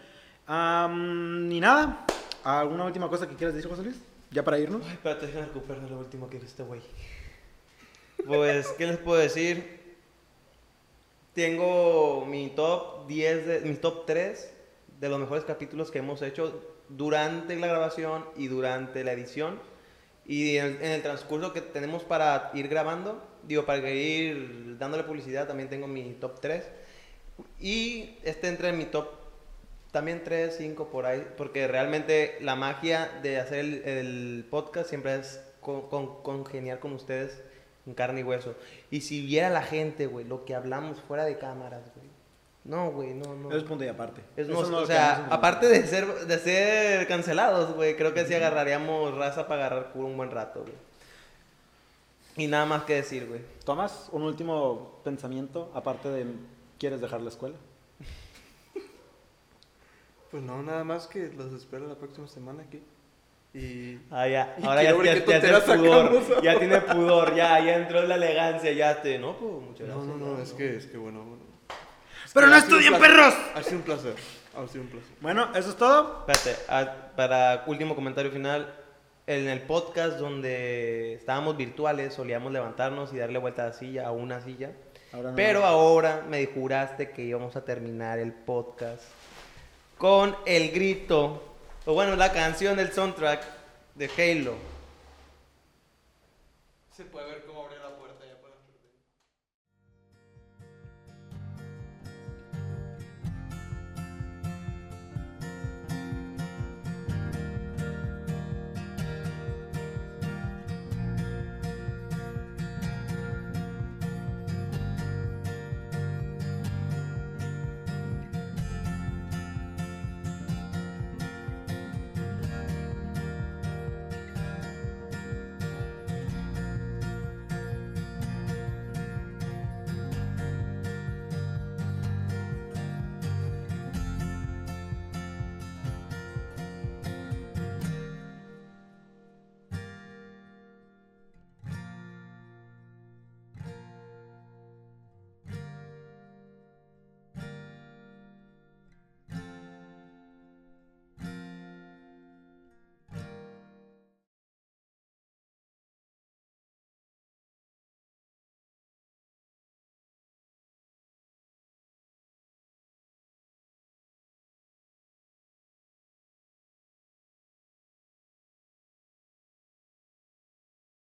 Am, ni nada. ¿Alguna última cosa que quieras decir, José Luis? ¿Ya para irnos? Ay, espérate, déjame recuperar lo último que dijo este güey. Pues, ¿qué les puedo decir? Tengo mi top 10, de, mi top 3 de los mejores capítulos que hemos hecho durante la grabación y durante la edición. Y en, en el transcurso que tenemos para ir grabando, digo, para ir dándole publicidad, también tengo mi top 3. Y este entra en mi top también 3, 5 por ahí, porque realmente la magia de hacer el, el podcast siempre es con, con- congeniar con ustedes en carne y hueso. Y si viera la gente, güey, lo que hablamos fuera de cámaras, güey. No, güey, no, no. Eso es punto y aparte. Es nos- no o sea, aparte de ser, de ser cancelados, güey, creo que sí agarraríamos raza para agarrar culo un buen rato, güey. Y nada más que decir, güey. Tomás, un último pensamiento, aparte de ¿quieres dejar la escuela? Pues no, nada más que los espero la próxima semana aquí. Y. Ah, ya. Ahora ya, ya, ya tiene pudor. Ya tiene pudor, ya, ya entró en la elegancia, ya te. No, pues muchas No, gracias. no, no, es que, es que bueno. bueno. Es ¡Pero que no estudien, perros! Ha sido un placer. Ha sido un placer. Bueno, eso es todo. Espérate, ah, para último comentario final. En el podcast donde estábamos virtuales, solíamos levantarnos y darle vuelta a la silla, a una silla. Ahora no. Pero ahora me juraste que íbamos a terminar el podcast con el grito, o bueno, la canción del soundtrack de Halo. Se puede ver cómo